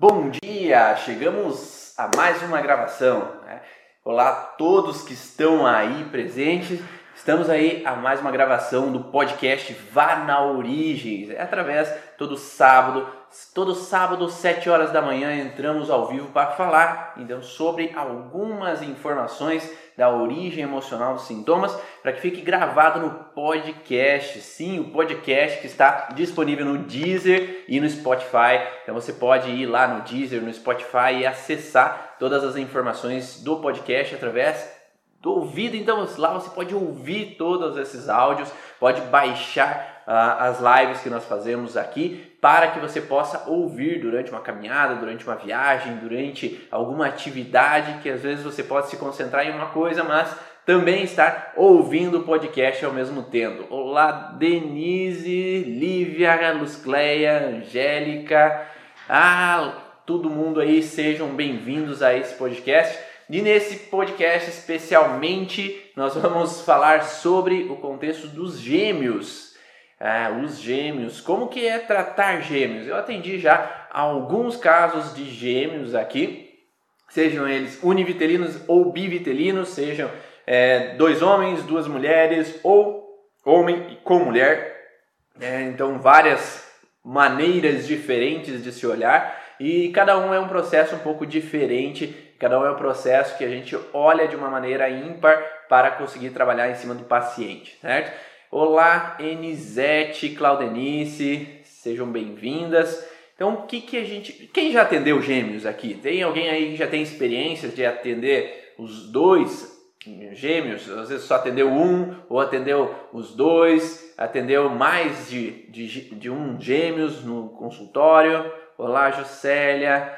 Bom dia! Chegamos a mais uma gravação. Né? Olá a todos que estão aí presentes. Estamos aí a mais uma gravação do podcast Vá na Origem. É através todo sábado, todo sábado, 7 horas da manhã, entramos ao vivo para falar então sobre algumas informações da origem emocional dos sintomas, para que fique gravado no podcast. Sim, o podcast que está disponível no Deezer e no Spotify. Então você pode ir lá no Deezer, no Spotify e acessar todas as informações do podcast através do ouvido. Então lá você pode ouvir todos esses áudios, pode baixar as lives que nós fazemos aqui para que você possa ouvir durante uma caminhada, durante uma viagem, durante alguma atividade que às vezes você pode se concentrar em uma coisa, mas também estar ouvindo o podcast ao mesmo tempo. Olá, Denise, Lívia, Luzcleia, Angélica, ah, todo mundo aí, sejam bem-vindos a esse podcast. E nesse podcast especialmente nós vamos falar sobre o contexto dos gêmeos. Ah, os gêmeos, como que é tratar gêmeos? Eu atendi já alguns casos de gêmeos aqui, sejam eles univitelinos ou bivitelinos, sejam é, dois homens, duas mulheres ou homem com mulher. É, então várias maneiras diferentes de se olhar e cada um é um processo um pouco diferente Cada um é um processo que a gente olha de uma maneira ímpar para conseguir trabalhar em cima do paciente, certo? Olá, Enisete, Claudenice, sejam bem-vindas. Então, o que, que a gente. Quem já atendeu gêmeos aqui? Tem alguém aí que já tem experiência de atender os dois gêmeos? Às vezes só atendeu um, ou atendeu os dois, atendeu mais de, de, de um gêmeos no consultório. Olá, Juscelia.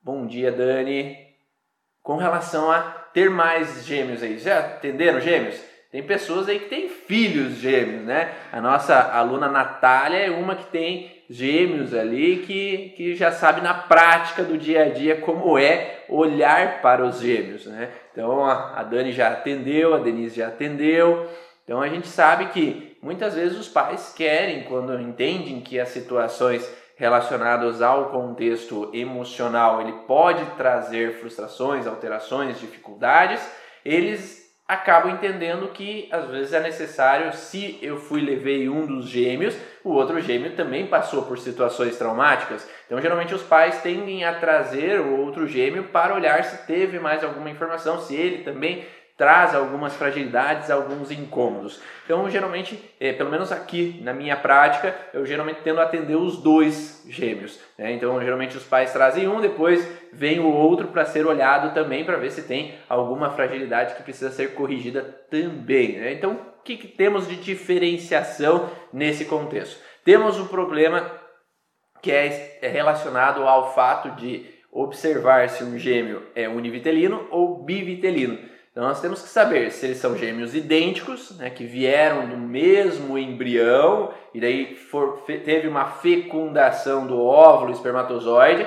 Bom dia, Dani. Com relação a ter mais gêmeos aí, já atenderam gêmeos? Tem pessoas aí que têm filhos gêmeos, né? A nossa aluna Natália é uma que tem gêmeos ali que, que já sabe na prática do dia a dia como é olhar para os gêmeos, né? Então a Dani já atendeu, a Denise já atendeu. Então a gente sabe que muitas vezes os pais querem, quando entendem que as situações relacionados ao contexto emocional, ele pode trazer frustrações, alterações, dificuldades, eles acabam entendendo que às vezes é necessário, se eu fui levei um dos gêmeos, o outro gêmeo também passou por situações traumáticas. Então, geralmente os pais tendem a trazer o outro gêmeo para olhar se teve mais alguma informação, se ele também traz algumas fragilidades, alguns incômodos. Então, geralmente, é, pelo menos aqui na minha prática, eu geralmente tendo a atender os dois gêmeos. Né? Então, geralmente os pais trazem um, depois vem o outro para ser olhado também para ver se tem alguma fragilidade que precisa ser corrigida também. Né? Então, o que, que temos de diferenciação nesse contexto? Temos um problema que é, é relacionado ao fato de observar se um gêmeo é univitelino ou bivitelino. Então nós temos que saber se eles são gêmeos idênticos, né, que vieram do mesmo embrião e daí for, teve uma fecundação do óvulo espermatozoide,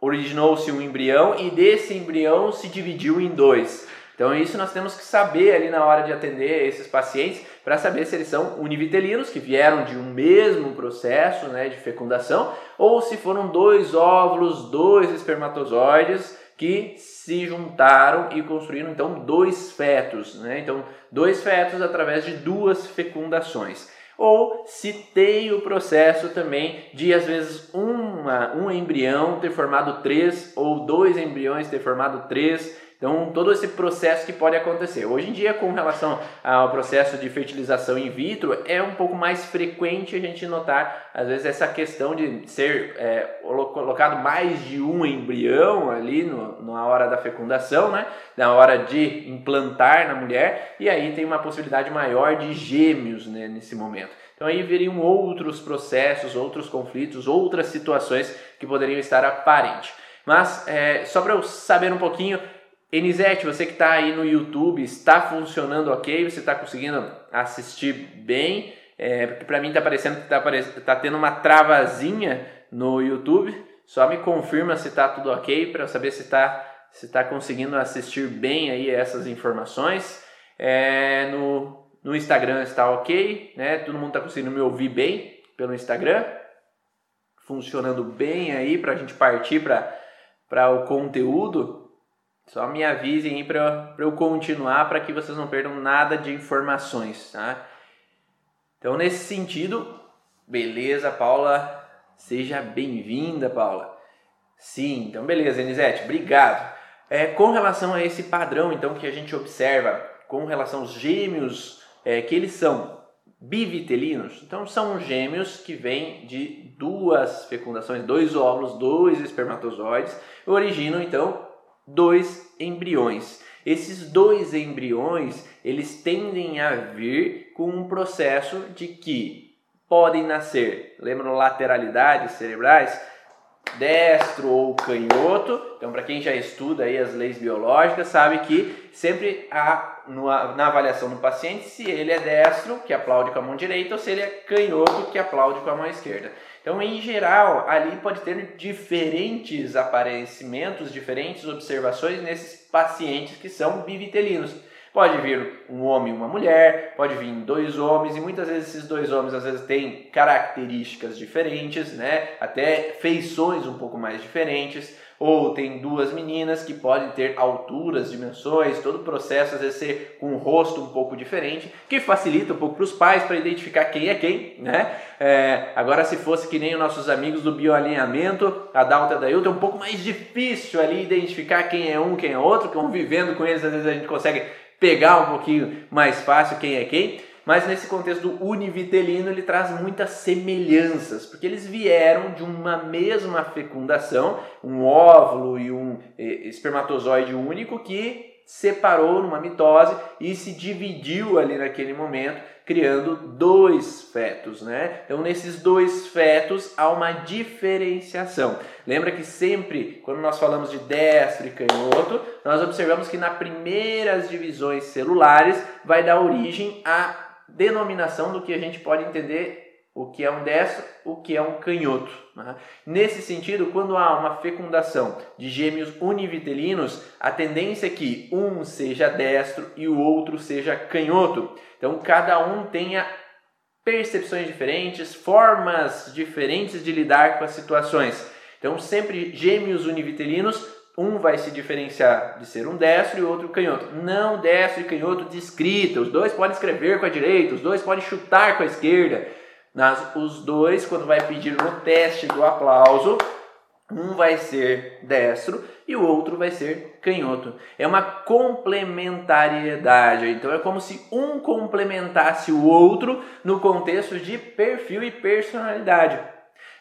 originou-se um embrião e desse embrião se dividiu em dois. Então isso nós temos que saber ali na hora de atender esses pacientes para saber se eles são univitelinos, que vieram de um mesmo processo né, de fecundação, ou se foram dois óvulos, dois espermatozoides que se juntaram e construíram então dois fetos, né? Então, dois fetos através de duas fecundações. Ou se tem o processo também de às vezes uma, um embrião ter formado três ou dois embriões ter formado três então, todo esse processo que pode acontecer. Hoje em dia, com relação ao processo de fertilização in vitro, é um pouco mais frequente a gente notar, às vezes, essa questão de ser é, colocado mais de um embrião ali no, na hora da fecundação, né? na hora de implantar na mulher, e aí tem uma possibilidade maior de gêmeos né, nesse momento. Então aí veriam outros processos, outros conflitos, outras situações que poderiam estar aparentes. Mas é, só para eu saber um pouquinho, Enisete, você que está aí no YouTube, está funcionando ok? Você está conseguindo assistir bem? É, porque para mim está parecendo que está tá tendo uma travazinha no YouTube. Só me confirma se está tudo ok para saber se está se tá conseguindo assistir bem aí essas informações. É, no, no Instagram está ok, né? Todo mundo está conseguindo me ouvir bem pelo Instagram. funcionando bem aí para a gente partir para o conteúdo, só me avisem aí para eu continuar para que vocês não perdam nada de informações, tá? Então, nesse sentido, beleza, Paula? Seja bem-vinda, Paula. Sim, então beleza, Elisete, obrigado. É, com relação a esse padrão, então, que a gente observa com relação aos gêmeos, é, que eles são bivitelinos, então são gêmeos que vêm de duas fecundações, dois óvulos, dois espermatozoides, originam então dois embriões. Esses dois embriões, eles tendem a vir com um processo de que podem nascer, lembram lateralidades cerebrais, destro ou canhoto. Então, para quem já estuda aí as leis biológicas, sabe que sempre há na avaliação do paciente se ele é destro, que aplaude com a mão direita, ou se ele é canhoto, que aplaude com a mão esquerda. Então, em geral, ali pode ter diferentes aparecimentos, diferentes observações nesses pacientes que são bivitelinos. Pode vir um homem e uma mulher, pode vir dois homens, e muitas vezes esses dois homens às vezes têm características diferentes, né? até feições um pouco mais diferentes, ou tem duas meninas que podem ter alturas, dimensões, todo o processo às vezes ser com um rosto um pouco diferente, que facilita um pouco para os pais para identificar quem é quem, né? É, agora se fosse que nem os nossos amigos do bioalinhamento, a Dalta da Ilta, é um pouco mais difícil ali identificar quem é um, quem é outro, convivendo com eles às vezes a gente consegue pegar um pouquinho mais fácil quem é quem, mas nesse contexto do univitelino ele traz muitas semelhanças, porque eles vieram de uma mesma fecundação, um óvulo e um espermatozoide único que separou numa mitose e se dividiu ali naquele momento, criando dois fetos, né? Então nesses dois fetos há uma diferenciação. Lembra que sempre quando nós falamos de destro e canhoto, nós observamos que nas primeiras divisões celulares vai dar origem à denominação do que a gente pode entender o que é um destro, o que é um canhoto. Né? Nesse sentido, quando há uma fecundação de gêmeos univitelinos, a tendência é que um seja destro e o outro seja canhoto. Então, cada um tenha percepções diferentes, formas diferentes de lidar com as situações. Então, sempre gêmeos univitelinos, um vai se diferenciar de ser um destro e outro canhoto. Não destro e canhoto de escrita. Os dois podem escrever com a direita, os dois podem chutar com a esquerda. Nas, os dois, quando vai pedir no teste do aplauso, um vai ser destro e o outro vai ser canhoto. É uma complementariedade. Então é como se um complementasse o outro no contexto de perfil e personalidade.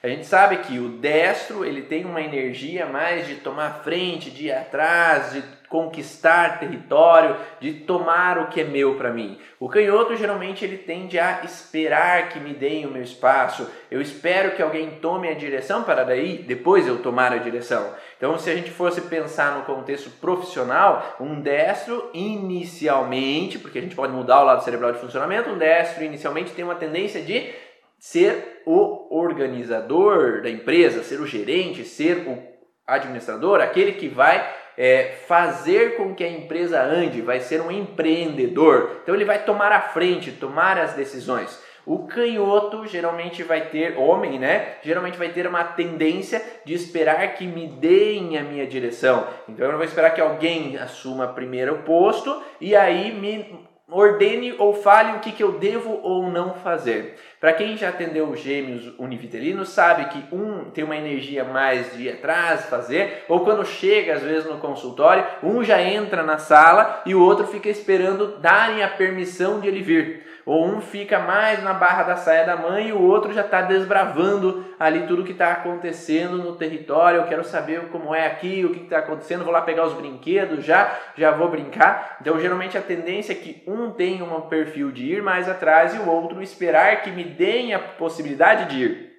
A gente sabe que o destro ele tem uma energia mais de tomar frente, de ir atrás, de conquistar território, de tomar o que é meu para mim. O canhoto geralmente ele tende a esperar que me deem o meu espaço. Eu espero que alguém tome a direção para daí depois eu tomar a direção. Então, se a gente fosse pensar no contexto profissional, um destro inicialmente, porque a gente pode mudar o lado cerebral de funcionamento, um destro inicialmente tem uma tendência de ser o organizador da empresa, ser o gerente, ser o administrador, aquele que vai é, fazer com que a empresa ande, vai ser um empreendedor. Então ele vai tomar a frente, tomar as decisões. O canhoto geralmente vai ter, homem, né? Geralmente vai ter uma tendência de esperar que me deem a minha direção. Então eu não vou esperar que alguém assuma primeiro o posto e aí me ordene ou fale o que, que eu devo ou não fazer. Para quem já atendeu gêmeos univitelinos, sabe que um tem uma energia mais de atrás, fazer, ou quando chega às vezes no consultório, um já entra na sala e o outro fica esperando darem a permissão de ele vir. Ou um fica mais na barra da saia da mãe e o outro já está desbravando ali tudo que está acontecendo no território. Eu quero saber como é aqui, o que está acontecendo. Vou lá pegar os brinquedos já, já vou brincar. Então, geralmente a tendência é que um tenha um perfil de ir mais atrás e o outro esperar que me deem a possibilidade de ir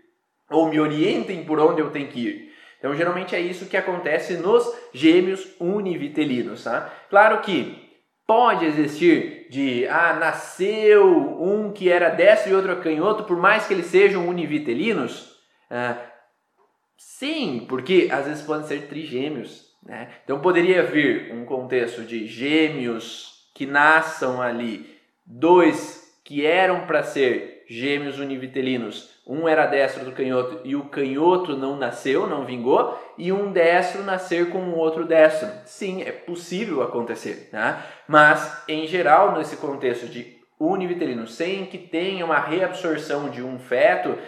ou me orientem por onde eu tenho que ir. Então, geralmente é isso que acontece nos gêmeos univitelinos, tá? Claro que Pode existir de, ah, nasceu um que era destro e outro canhoto, por mais que eles sejam univitelinos? Ah, sim, porque às vezes podem ser trigêmeos. Né? Então poderia vir um contexto de gêmeos que nasçam ali, dois que eram para ser gêmeos univitelinos, um era destro do canhoto e o canhoto não nasceu, não vingou, e um destro nascer com um outro destro. Sim, é possível acontecer, né? mas em geral, nesse contexto de univitelino, sem que tenha uma reabsorção de um feto,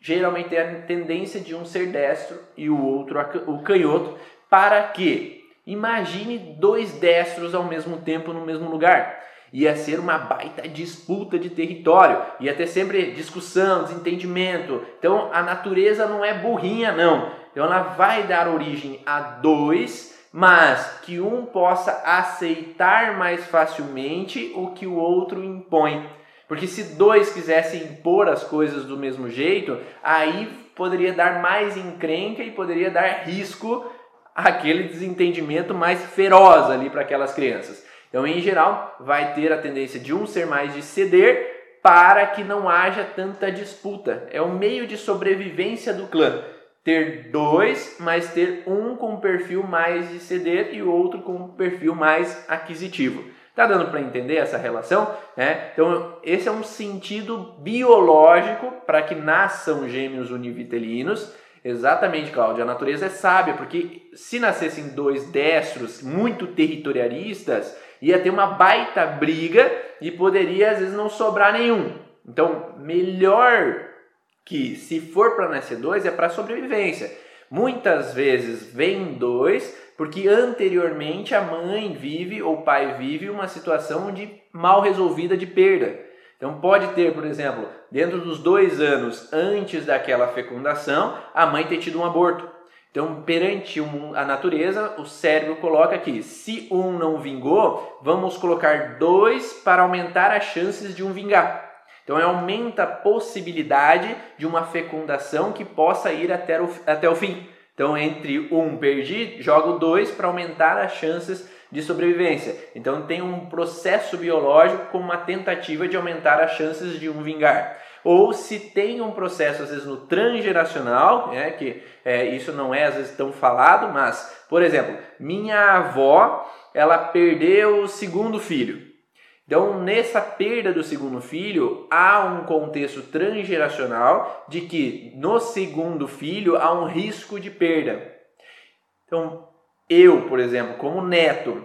geralmente tem a tendência de um ser destro e o outro o canhoto, para que imagine dois destros ao mesmo tempo no mesmo lugar ia ser uma baita disputa de território, ia ter sempre discussão, desentendimento. Então a natureza não é burrinha, não. Então ela vai dar origem a dois, mas que um possa aceitar mais facilmente o que o outro impõe. Porque se dois quisessem impor as coisas do mesmo jeito, aí poderia dar mais encrenca e poderia dar risco àquele desentendimento mais feroz ali para aquelas crianças. Então, em geral, vai ter a tendência de um ser mais de ceder para que não haja tanta disputa. É o meio de sobrevivência do clã. Ter dois, mas ter um com perfil mais de ceder e o outro com perfil mais aquisitivo. Tá dando para entender essa relação? Né? Então, esse é um sentido biológico para que nasçam gêmeos univitelinos. Exatamente, Cláudia. A natureza é sábia, porque se nascessem dois destros muito territorialistas, ia ter uma baita briga e poderia às vezes não sobrar nenhum. Então, melhor que se for para nascer dois é para sobrevivência. Muitas vezes vem dois porque anteriormente a mãe vive ou o pai vive uma situação de mal resolvida de perda. Então pode ter, por exemplo, dentro dos dois anos antes daquela fecundação, a mãe ter tido um aborto. Então, perante a natureza, o cérebro coloca aqui: se um não vingou, vamos colocar dois para aumentar as chances de um vingar. Então, aumenta a possibilidade de uma fecundação que possa ir até o, até o fim. Então, entre um perdi, jogo dois para aumentar as chances de sobrevivência. Então, tem um processo biológico com uma tentativa de aumentar as chances de um vingar ou se tem um processo, às vezes, no transgeracional, né, que é, isso não é, às vezes, tão falado, mas, por exemplo, minha avó, ela perdeu o segundo filho. Então, nessa perda do segundo filho, há um contexto transgeracional de que no segundo filho há um risco de perda. Então, eu, por exemplo, como neto,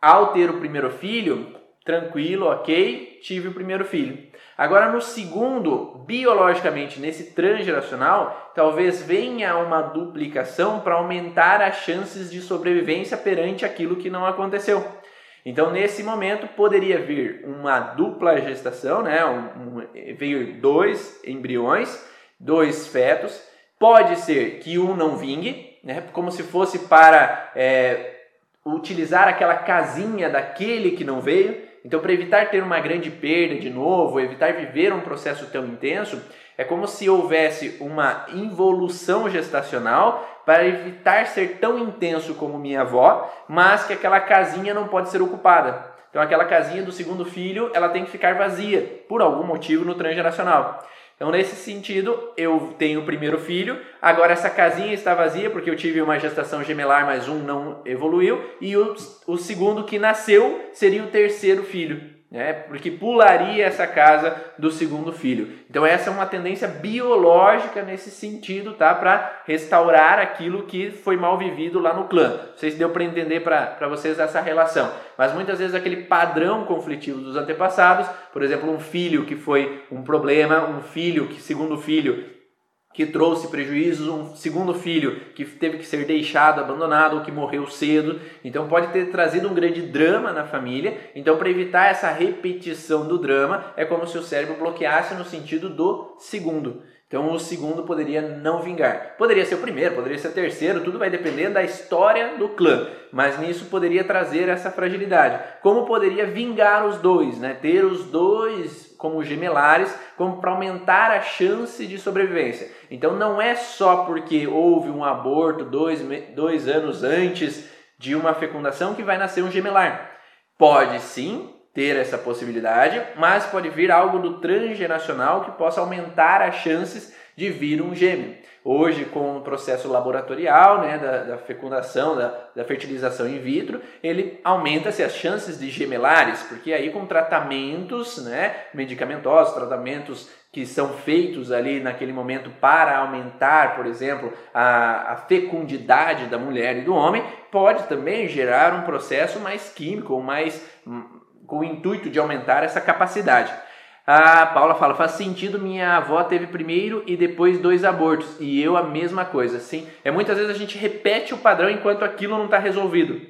ao ter o primeiro filho, tranquilo, ok, tive o primeiro filho. Agora, no segundo, biologicamente, nesse transgeracional, talvez venha uma duplicação para aumentar as chances de sobrevivência perante aquilo que não aconteceu. Então, nesse momento, poderia vir uma dupla gestação, né? Um, um, vir dois embriões, dois fetos. Pode ser que um não vingue, né? como se fosse para é, utilizar aquela casinha daquele que não veio. Então, para evitar ter uma grande perda de novo, evitar viver um processo tão intenso, é como se houvesse uma involução gestacional para evitar ser tão intenso como minha avó, mas que aquela casinha não pode ser ocupada. Então, aquela casinha do segundo filho, ela tem que ficar vazia por algum motivo no transgeracional. Então, nesse sentido, eu tenho o primeiro filho, agora essa casinha está vazia porque eu tive uma gestação gemelar, mas um não evoluiu, e o, o segundo que nasceu seria o terceiro filho né? porque pularia essa casa do segundo filho. Então essa é uma tendência biológica nesse sentido, tá? Para restaurar aquilo que foi mal vivido lá no clã. Não sei se deu para entender para vocês essa relação. Mas muitas vezes aquele padrão conflitivo dos antepassados, por exemplo, um filho que foi um problema, um filho que segundo filho que trouxe prejuízos, um segundo filho que teve que ser deixado, abandonado ou que morreu cedo. Então pode ter trazido um grande drama na família. Então para evitar essa repetição do drama, é como se o cérebro bloqueasse no sentido do segundo. Então o segundo poderia não vingar. Poderia ser o primeiro, poderia ser o terceiro, tudo vai depender da história do clã. Mas nisso poderia trazer essa fragilidade. Como poderia vingar os dois, né? Ter os dois como gemelares, como para aumentar a chance de sobrevivência. Então não é só porque houve um aborto dois, dois anos antes de uma fecundação que vai nascer um gemelar. Pode sim ter essa possibilidade, mas pode vir algo do transgeracional que possa aumentar as chances de vir um gêmeo. Hoje, com o processo laboratorial né, da, da fecundação, da, da, fertilização in vitro, ele aumenta-se as chances de gemelares, porque aí com tratamentos né, medicamentosos, tratamentos que são feitos ali naquele momento para aumentar, por exemplo, a, a, fecundidade da mulher e do homem, pode também gerar um processo mais químico, mais hum, com o intuito de aumentar essa capacidade. A Paula fala: faz sentido, minha avó teve primeiro e depois dois abortos, e eu a mesma coisa. Sim, é muitas vezes a gente repete o padrão enquanto aquilo não está resolvido.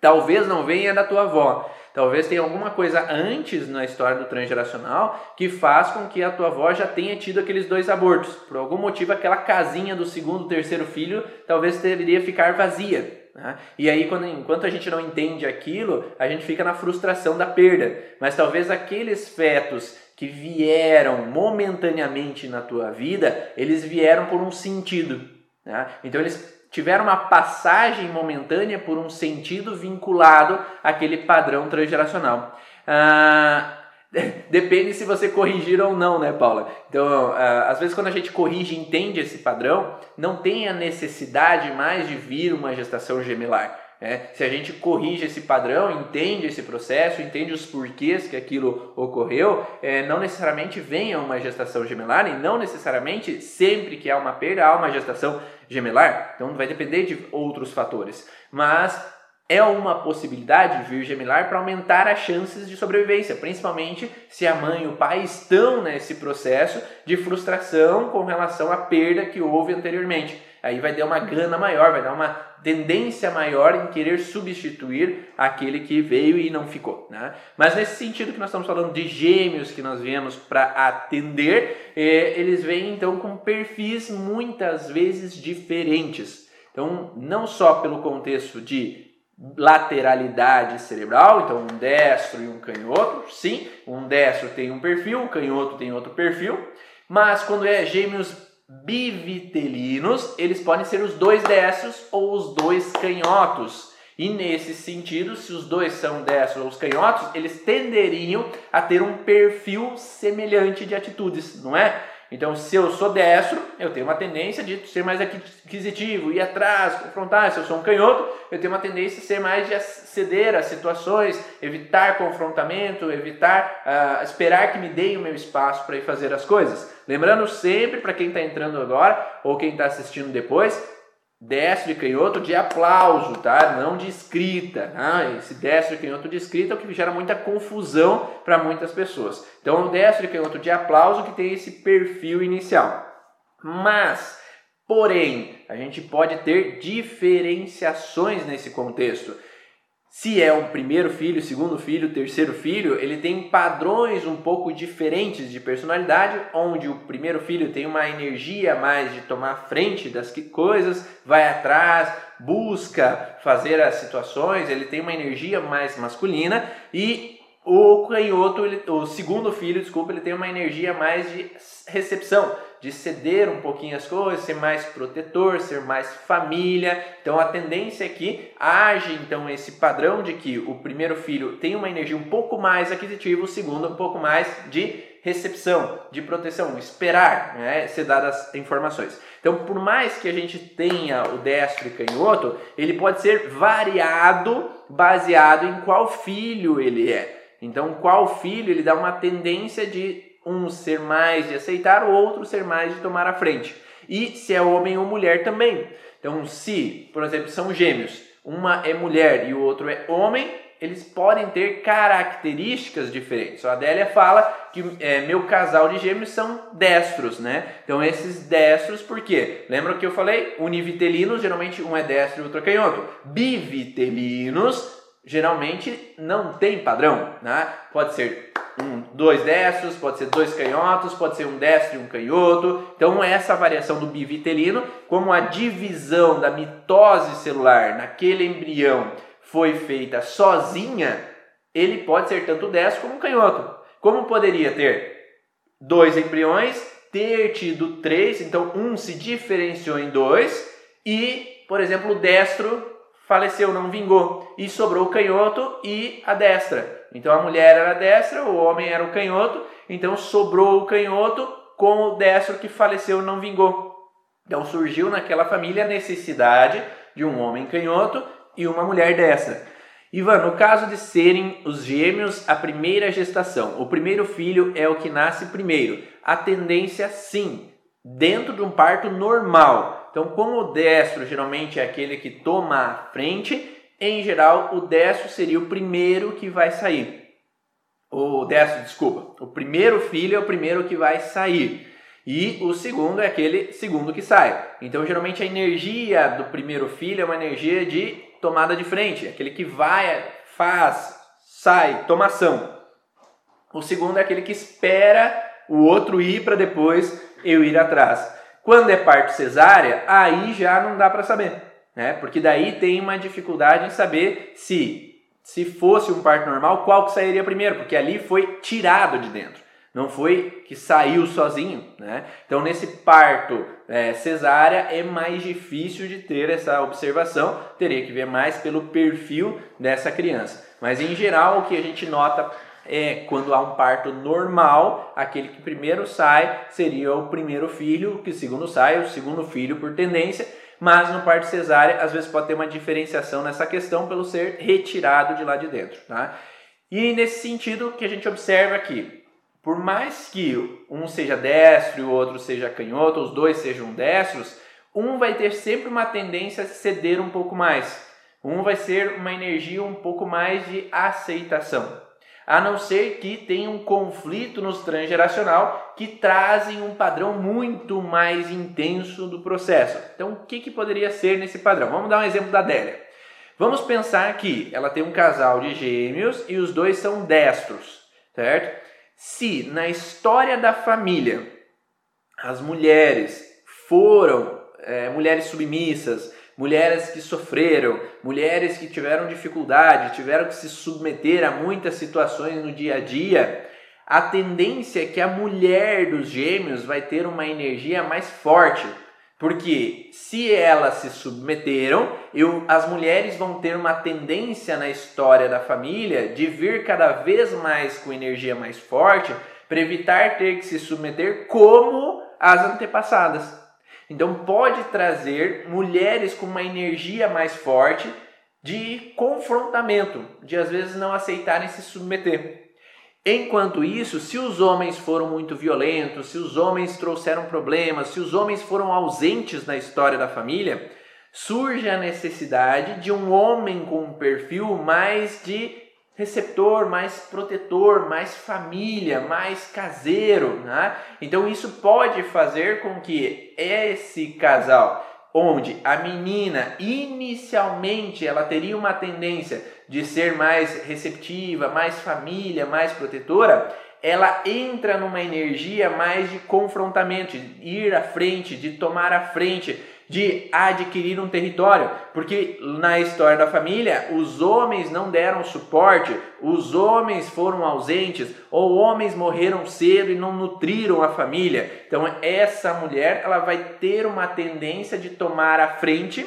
Talvez não venha da tua avó, Talvez tenha alguma coisa antes na história do transgeracional que faz com que a tua avó já tenha tido aqueles dois abortos. Por algum motivo, aquela casinha do segundo, terceiro filho talvez deveria ficar vazia. Né? E aí, quando, enquanto a gente não entende aquilo, a gente fica na frustração da perda. Mas talvez aqueles fetos que vieram momentaneamente na tua vida, eles vieram por um sentido. Né? Então, eles tiveram uma passagem momentânea por um sentido vinculado àquele padrão transgeracional. Ah, depende se você corrigir ou não, né, Paula? Então, ah, às vezes quando a gente corrige e entende esse padrão, não tem a necessidade mais de vir uma gestação gemelar. É, se a gente corrige esse padrão, entende esse processo, entende os porquês que aquilo ocorreu, é, não necessariamente venha uma gestação gemelar e não necessariamente sempre que há uma perda há uma gestação gemelar. Então vai depender de outros fatores. Mas é uma possibilidade vir gemelar para aumentar as chances de sobrevivência, principalmente se a mãe e o pai estão nesse processo de frustração com relação à perda que houve anteriormente. Aí vai dar uma gana maior, vai dar uma tendência maior em querer substituir aquele que veio e não ficou. Né? Mas nesse sentido que nós estamos falando de gêmeos que nós viemos para atender, eh, eles vêm então com perfis muitas vezes diferentes. Então, não só pelo contexto de lateralidade cerebral, então um destro e um canhoto, sim, um destro tem um perfil, um canhoto tem outro perfil, mas quando é gêmeos bivitelinos, eles podem ser os dois destros ou os dois canhotos. E nesse sentido, se os dois são destros ou os canhotos, eles tenderiam a ter um perfil semelhante de atitudes, não é? Então, se eu sou destro, eu tenho uma tendência de ser mais aquisitivo, ir atrás, confrontar. Se eu sou um canhoto, eu tenho uma tendência a ser mais de ceder a situações, evitar confrontamento, evitar uh, esperar que me deem o meu espaço para ir fazer as coisas. Lembrando sempre para quem está entrando agora ou quem está assistindo depois, destro e canhoto de aplauso, tá? Não de escrita. Tá? Esse destro e canhoto de escrita é o que gera muita confusão para muitas pessoas. Então, o destro e canhoto de aplauso que tem esse perfil inicial. Mas, porém, a gente pode ter diferenciações nesse contexto. Se é um primeiro filho, segundo filho, terceiro filho, ele tem padrões um pouco diferentes de personalidade, onde o primeiro filho tem uma energia mais de tomar frente das coisas, vai atrás, busca fazer as situações, ele tem uma energia mais masculina e o canhoto, ele, o segundo filho, desculpa, ele tem uma energia mais de recepção, de ceder um pouquinho as coisas, ser mais protetor, ser mais família. Então a tendência é que age então esse padrão de que o primeiro filho tem uma energia um pouco mais aquisitiva, o segundo um pouco mais de recepção, de proteção, esperar né, ser dadas informações. Então, por mais que a gente tenha o destro e canhoto, ele pode ser variado baseado em qual filho ele é. Então, qual filho ele dá uma tendência de um ser mais de aceitar, o outro ser mais de tomar a frente. E se é homem ou mulher também. Então, se, por exemplo, são gêmeos, uma é mulher e o outro é homem, eles podem ter características diferentes. A Adélia fala que é, meu casal de gêmeos são destros, né? Então esses destros, por quê? Lembra que eu falei? Univitelinos, geralmente um é destro e outro é canhoto. Bivitelinos, geralmente não tem padrão, né? Pode ser dois destros, pode ser dois canhotos, pode ser um destro e um canhoto. Então essa variação do bivitelino, como a divisão da mitose celular naquele embrião foi feita sozinha, ele pode ser tanto destro como canhoto. Como poderia ter dois embriões, ter tido três, então um se diferenciou em dois e, por exemplo, o destro faleceu, não vingou. E sobrou o canhoto e a destra. Então a mulher era a destra, o homem era o canhoto. Então sobrou o canhoto com o destro que faleceu, não vingou. Então surgiu naquela família a necessidade de um homem canhoto e uma mulher destra. Ivan, no caso de serem os gêmeos a primeira gestação, o primeiro filho é o que nasce primeiro. A tendência, sim, dentro de um parto normal. Então, como o destro geralmente é aquele que toma a frente, em geral, o destro seria o primeiro que vai sair. O destro, desculpa, o primeiro filho é o primeiro que vai sair. E o segundo é aquele segundo que sai. Então, geralmente, a energia do primeiro filho é uma energia de tomada de frente, aquele que vai, faz, sai, toma ação. O segundo é aquele que espera o outro ir para depois eu ir atrás. Quando é parto cesárea, aí já não dá para saber, né? Porque daí tem uma dificuldade em saber se se fosse um parto normal, qual que sairia primeiro, porque ali foi tirado de dentro não foi que saiu sozinho, né? Então nesse parto é, cesárea é mais difícil de ter essa observação, teria que ver mais pelo perfil dessa criança. Mas em geral o que a gente nota é quando há um parto normal, aquele que primeiro sai seria o primeiro filho, que segundo sai o segundo filho por tendência, mas no parto cesárea às vezes pode ter uma diferenciação nessa questão pelo ser retirado de lá de dentro, tá? E nesse sentido que a gente observa aqui, por mais que um seja destro e o outro seja canhoto, os dois sejam destros, um vai ter sempre uma tendência a ceder um pouco mais. Um vai ser uma energia um pouco mais de aceitação. A não ser que tenha um conflito no transgeracional que trazem um padrão muito mais intenso do processo. Então, o que, que poderia ser nesse padrão? Vamos dar um exemplo da Délia. Vamos pensar que ela tem um casal de gêmeos e os dois são destros, certo? se na história da família as mulheres foram é, mulheres submissas, mulheres que sofreram, mulheres que tiveram dificuldade, tiveram que se submeter a muitas situações no dia a dia, a tendência é que a mulher dos gêmeos vai ter uma energia mais forte porque se elas se submeteram, eu, as mulheres vão ter uma tendência na história da família de vir cada vez mais com energia mais forte para evitar ter que se submeter como as antepassadas. Então pode trazer mulheres com uma energia mais forte de confrontamento, de às vezes não aceitarem se submeter. Enquanto isso, se os homens foram muito violentos, se os homens trouxeram problemas, se os homens foram ausentes na história da família, surge a necessidade de um homem com um perfil mais de receptor, mais protetor, mais família, mais caseiro. Né? Então, isso pode fazer com que esse casal onde a menina inicialmente ela teria uma tendência de ser mais receptiva, mais família, mais protetora, ela entra numa energia mais de confrontamento, de ir à frente, de tomar a frente, de adquirir um território, porque na história da família os homens não deram suporte, os homens foram ausentes ou homens morreram cedo e não nutriram a família. Então essa mulher ela vai ter uma tendência de tomar a frente,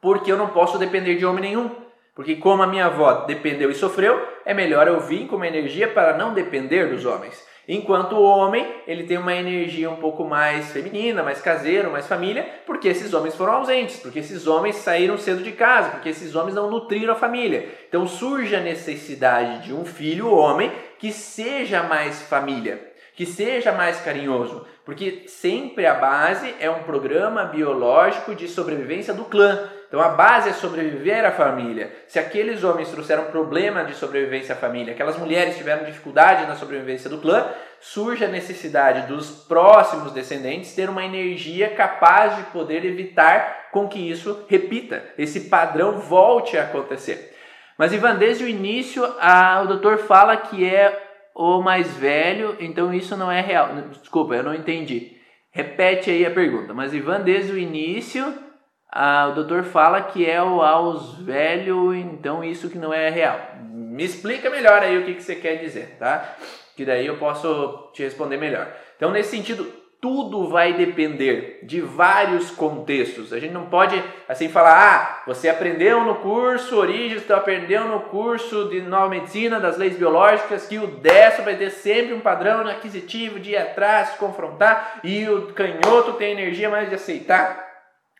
porque eu não posso depender de homem nenhum. Porque como a minha avó dependeu e sofreu, é melhor eu vir com uma energia para não depender dos homens. Enquanto o homem, ele tem uma energia um pouco mais feminina, mais caseiro, mais família, porque esses homens foram ausentes, porque esses homens saíram cedo de casa, porque esses homens não nutriram a família. Então surge a necessidade de um filho homem que seja mais família, que seja mais carinhoso, porque sempre a base é um programa biológico de sobrevivência do clã. Então a base é sobreviver à família. Se aqueles homens trouxeram problema de sobrevivência à família, aquelas mulheres tiveram dificuldade na sobrevivência do clã, surge a necessidade dos próximos descendentes ter uma energia capaz de poder evitar com que isso repita, esse padrão volte a acontecer. Mas Ivan, desde o início, a, o doutor fala que é o mais velho, então isso não é real. Desculpa, eu não entendi. Repete aí a pergunta. Mas Ivan, desde o início ah, o doutor fala que é o aos velho, então isso que não é real. Me explica melhor aí o que, que você quer dizer, tá? Que daí eu posso te responder melhor. Então, nesse sentido, tudo vai depender de vários contextos. A gente não pode assim falar, ah, você aprendeu no curso Origens, você aprendeu no curso de nova medicina, das leis biológicas, que o destro vai ter sempre um padrão aquisitivo de ir atrás, se confrontar, e o canhoto tem energia mais de aceitar.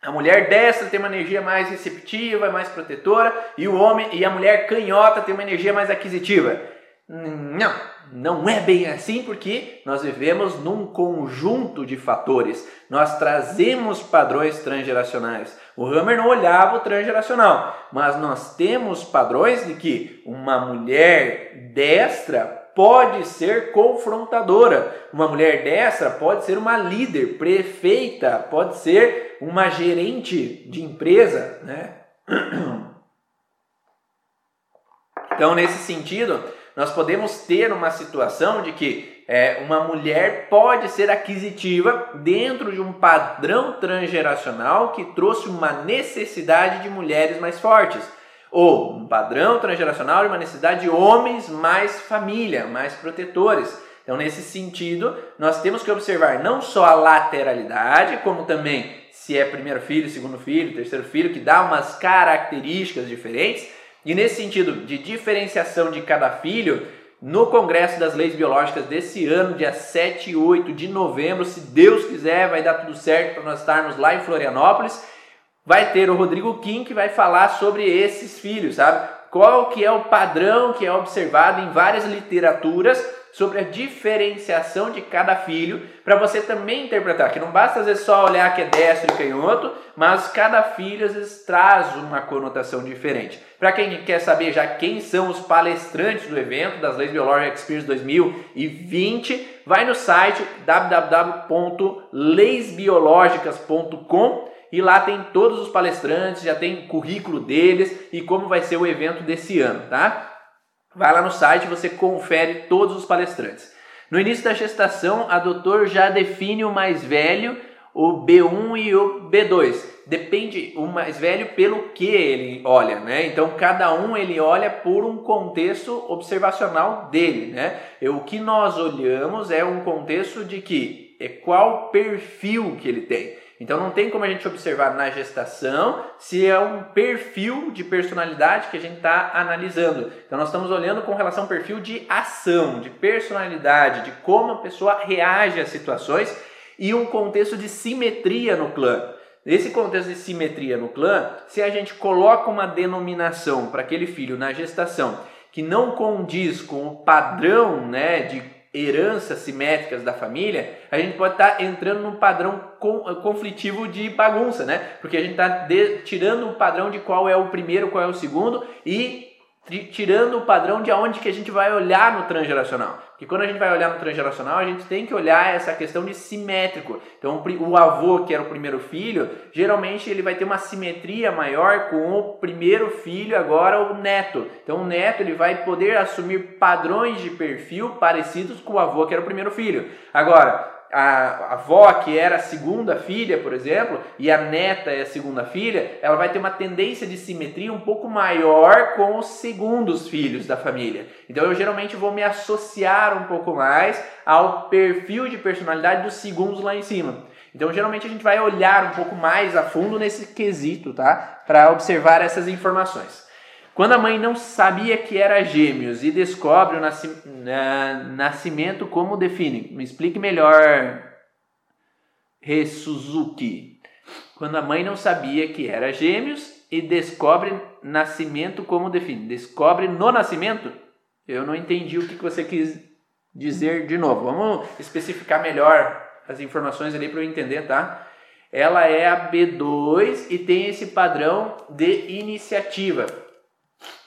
A mulher destra tem uma energia mais receptiva, mais protetora, e o homem e a mulher canhota tem uma energia mais aquisitiva. Não, não é bem assim porque nós vivemos num conjunto de fatores. Nós trazemos padrões transgeracionais. O Hammer não olhava o transgeracional, mas nós temos padrões de que uma mulher destra pode ser confrontadora. Uma mulher destra pode ser uma líder, prefeita, pode ser uma gerente de empresa, né? Então, nesse sentido, nós podemos ter uma situação de que é, uma mulher pode ser aquisitiva dentro de um padrão transgeracional que trouxe uma necessidade de mulheres mais fortes ou um padrão transgeracional e uma necessidade de homens mais família, mais protetores. Então, nesse sentido, nós temos que observar não só a lateralidade, como também se é primeiro filho, segundo filho, terceiro filho, que dá umas características diferentes. E nesse sentido de diferenciação de cada filho, no Congresso das Leis Biológicas desse ano, dia 7 e 8 de novembro, se Deus quiser, vai dar tudo certo para nós estarmos lá em Florianópolis vai ter o Rodrigo Kim que vai falar sobre esses filhos, sabe? Qual que é o padrão que é observado em várias literaturas sobre a diferenciação de cada filho, para você também interpretar, que não basta às vezes só olhar que é destro e canhoto, mas cada filho às vezes traz uma conotação diferente. Para quem quer saber já quem são os palestrantes do evento das Leis Biológicas Experience 2020, vai no site www.leisbiológicas.com e lá tem todos os palestrantes, já tem currículo deles e como vai ser o evento desse ano, tá? Vai lá no site, você confere todos os palestrantes. No início da gestação, a doutor já define o mais velho, o B1 e o B2. Depende o mais velho pelo que ele olha, né? Então cada um ele olha por um contexto observacional dele, né? E o que nós olhamos é um contexto de que é qual perfil que ele tem. Então não tem como a gente observar na gestação se é um perfil de personalidade que a gente está analisando. Então nós estamos olhando com relação ao perfil de ação, de personalidade, de como a pessoa reage às situações e um contexto de simetria no clã. Nesse contexto de simetria no clã, se a gente coloca uma denominação para aquele filho na gestação que não condiz com o padrão né, de heranças simétricas da família, a gente pode estar tá entrando num padrão conflitivo de bagunça, né? Porque a gente está tirando o padrão de qual é o primeiro, qual é o segundo e tirando o padrão de aonde que a gente vai olhar no transgeracional. Porque quando a gente vai olhar no transgeracional, a gente tem que olhar essa questão de simétrico. Então, o avô, que era o primeiro filho, geralmente ele vai ter uma simetria maior com o primeiro filho, agora o neto. Então, o neto ele vai poder assumir padrões de perfil parecidos com o avô, que era o primeiro filho. Agora, a avó, que era a segunda filha, por exemplo, e a neta é a segunda filha, ela vai ter uma tendência de simetria um pouco maior com os segundos filhos da família. Então eu geralmente vou me associar um pouco mais ao perfil de personalidade dos segundos lá em cima. Então geralmente a gente vai olhar um pouco mais a fundo nesse quesito, tá? Para observar essas informações. Quando a mãe não sabia que era gêmeos e descobre o nascimento, como define? Me explique melhor, Re Suzuki. Quando a mãe não sabia que era gêmeos e descobre nascimento, como define? Descobre no nascimento? Eu não entendi o que você quis dizer de novo. Vamos especificar melhor as informações ali para eu entender, tá? Ela é a B2 e tem esse padrão de iniciativa.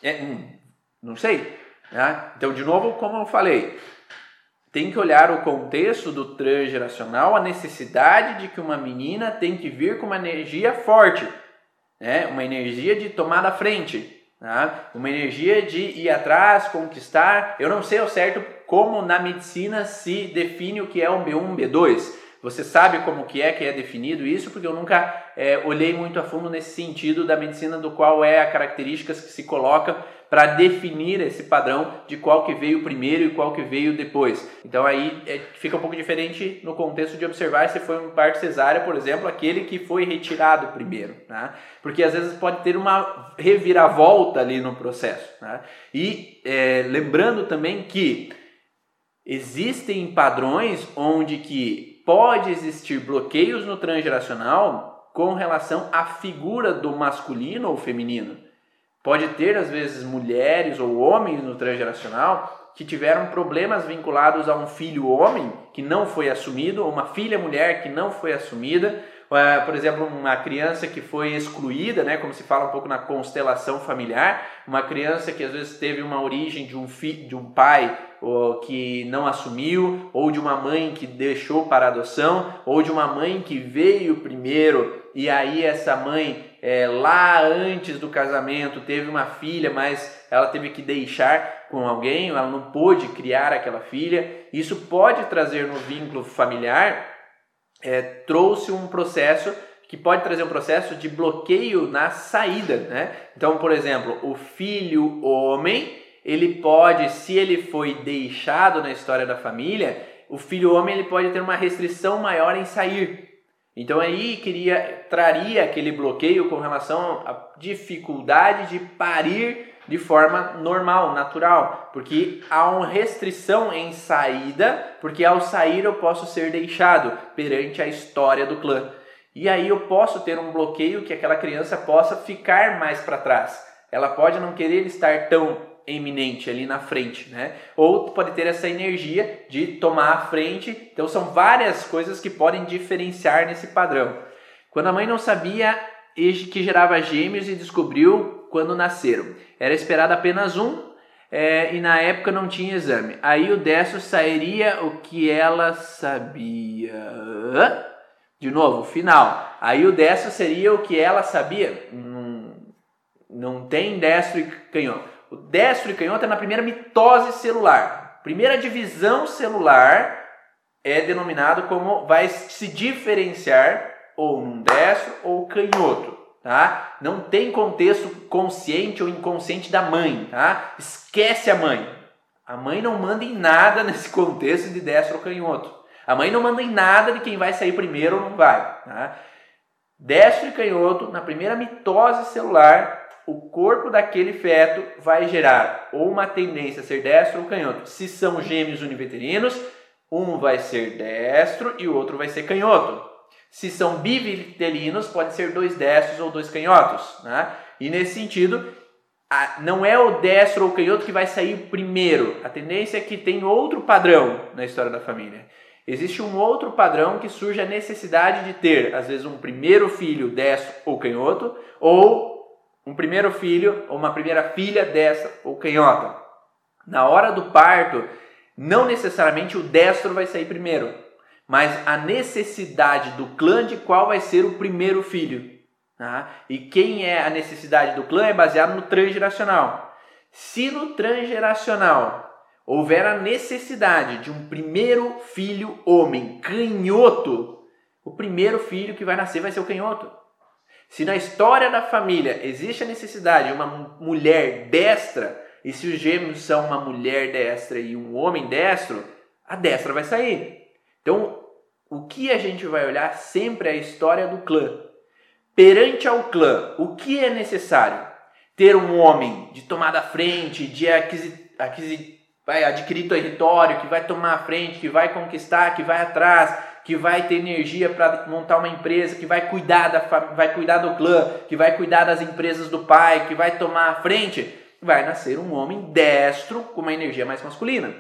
É, hum, não sei. Né? Então, de novo, como eu falei, tem que olhar o contexto do transgeracional, a necessidade de que uma menina tem que vir com uma energia forte, né? uma energia de tomar a frente, né? uma energia de ir atrás, conquistar. Eu não sei ao certo como na medicina se define o que é um B1, um B2. Você sabe como que é que é definido isso? Porque eu nunca é, olhei muito a fundo nesse sentido da medicina do qual é a características que se coloca para definir esse padrão de qual que veio primeiro e qual que veio depois. Então aí é, fica um pouco diferente no contexto de observar se foi um parto cesárea, por exemplo, aquele que foi retirado primeiro, né? Porque às vezes pode ter uma reviravolta ali no processo, né? E é, lembrando também que existem padrões onde que pode existir bloqueios no transgeracional com relação à figura do masculino ou feminino. Pode ter, às vezes, mulheres ou homens no transgeracional que tiveram problemas vinculados a um filho homem que não foi assumido, ou uma filha mulher que não foi assumida, é, por exemplo, uma criança que foi excluída, né, como se fala um pouco na constelação familiar, uma criança que às vezes teve uma origem de um, fi, de um pai ou, que não assumiu, ou de uma mãe que deixou para adoção, ou de uma mãe que veio primeiro e aí essa mãe é, lá antes do casamento teve uma filha, mas ela teve que deixar com alguém, ela não pôde criar aquela filha. Isso pode trazer no vínculo familiar é, trouxe um processo que pode trazer um processo de bloqueio na saída, né? Então, por exemplo, o filho homem, ele pode, se ele foi deixado na história da família, o filho homem ele pode ter uma restrição maior em sair. Então aí queria traria aquele bloqueio com relação à dificuldade de parir de forma normal, natural, porque há uma restrição em saída, porque ao sair eu posso ser deixado perante a história do clã. E aí eu posso ter um bloqueio que aquela criança possa ficar mais para trás. Ela pode não querer estar tão eminente ali na frente, né? Ou pode ter essa energia de tomar a frente. Então são várias coisas que podem diferenciar nesse padrão. Quando a mãe não sabia que gerava gêmeos e descobriu quando nasceram. Era esperado apenas um é, e na época não tinha exame. Aí o destro sairia o que ela sabia. De novo, final. Aí o destro seria o que ela sabia. Não, não tem destro e canhoto. O destro e canhoto é na primeira mitose celular. Primeira divisão celular é denominado como vai se diferenciar ou num destro ou canhoto tá? Não tem contexto consciente ou inconsciente da mãe, tá? Esquece a mãe. A mãe não manda em nada nesse contexto de destro ou canhoto. A mãe não manda em nada de quem vai sair primeiro ou não vai, tá? Destro e canhoto, na primeira mitose celular, o corpo daquele feto vai gerar ou uma tendência a ser destro ou canhoto. Se são gêmeos univeterinos, um vai ser destro e o outro vai ser canhoto. Se são bivitelinos, pode ser dois destros ou dois canhotos. Né? E nesse sentido, não é o destro ou o canhoto que vai sair primeiro. A tendência é que tem outro padrão na história da família. Existe um outro padrão que surge a necessidade de ter, às vezes, um primeiro filho destro ou canhoto, ou um primeiro filho ou uma primeira filha destra ou canhota. Na hora do parto, não necessariamente o destro vai sair primeiro mas a necessidade do clã de qual vai ser o primeiro filho. Tá? E quem é a necessidade do clã é baseado no transgeracional. Se no transgeracional houver a necessidade de um primeiro filho homem canhoto, o primeiro filho que vai nascer vai ser o canhoto. Se na história da família existe a necessidade de uma mulher destra, e se os gêmeos são uma mulher destra e um homem destro, a destra vai sair. Então, o que a gente vai olhar sempre é a história do clã. Perante ao clã, o que é necessário? Ter um homem de tomar da frente, de aquisi, aquisi, vai adquirir território, que vai tomar a frente, que vai conquistar, que vai atrás, que vai ter energia para montar uma empresa, que vai cuidar, da, vai cuidar do clã, que vai cuidar das empresas do pai, que vai tomar a frente, vai nascer um homem destro com uma energia mais masculina.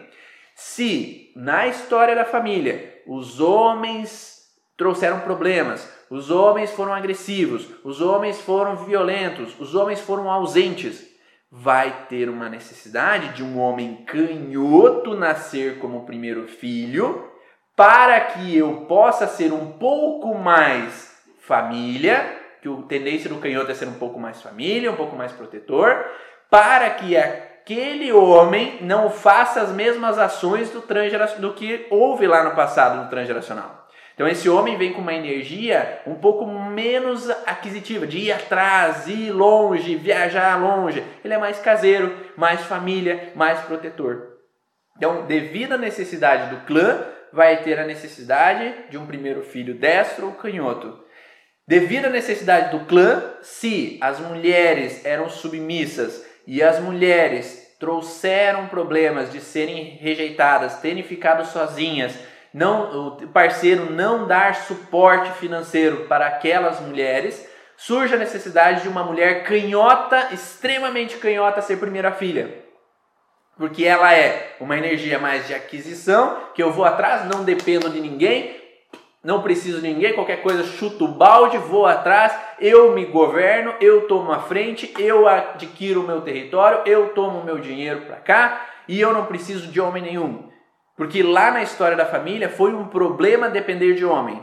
Se na história da família os homens trouxeram problemas, os homens foram agressivos, os homens foram violentos, os homens foram ausentes, vai ter uma necessidade de um homem canhoto nascer como primeiro filho, para que eu possa ser um pouco mais família, que o tendência do canhoto é ser um pouco mais família, um pouco mais protetor, para que aquele homem não faça as mesmas ações do, do que houve lá no passado no transgeracional. Então esse homem vem com uma energia um pouco menos aquisitiva, de ir atrás, ir longe, viajar longe. Ele é mais caseiro, mais família, mais protetor. Então, devido à necessidade do clã, vai ter a necessidade de um primeiro filho destro ou canhoto. Devido à necessidade do clã, se as mulheres eram submissas e as mulheres trouxeram problemas de serem rejeitadas, terem ficado sozinhas, não, o parceiro não dar suporte financeiro para aquelas mulheres, surge a necessidade de uma mulher canhota, extremamente canhota, ser primeira filha. Porque ela é uma energia mais de aquisição, que eu vou atrás, não dependo de ninguém, não preciso de ninguém, qualquer coisa chuto o balde, vou atrás, eu me governo, eu tomo a frente, eu adquiro o meu território, eu tomo o meu dinheiro para cá e eu não preciso de homem nenhum. Porque lá na história da família foi um problema depender de homem.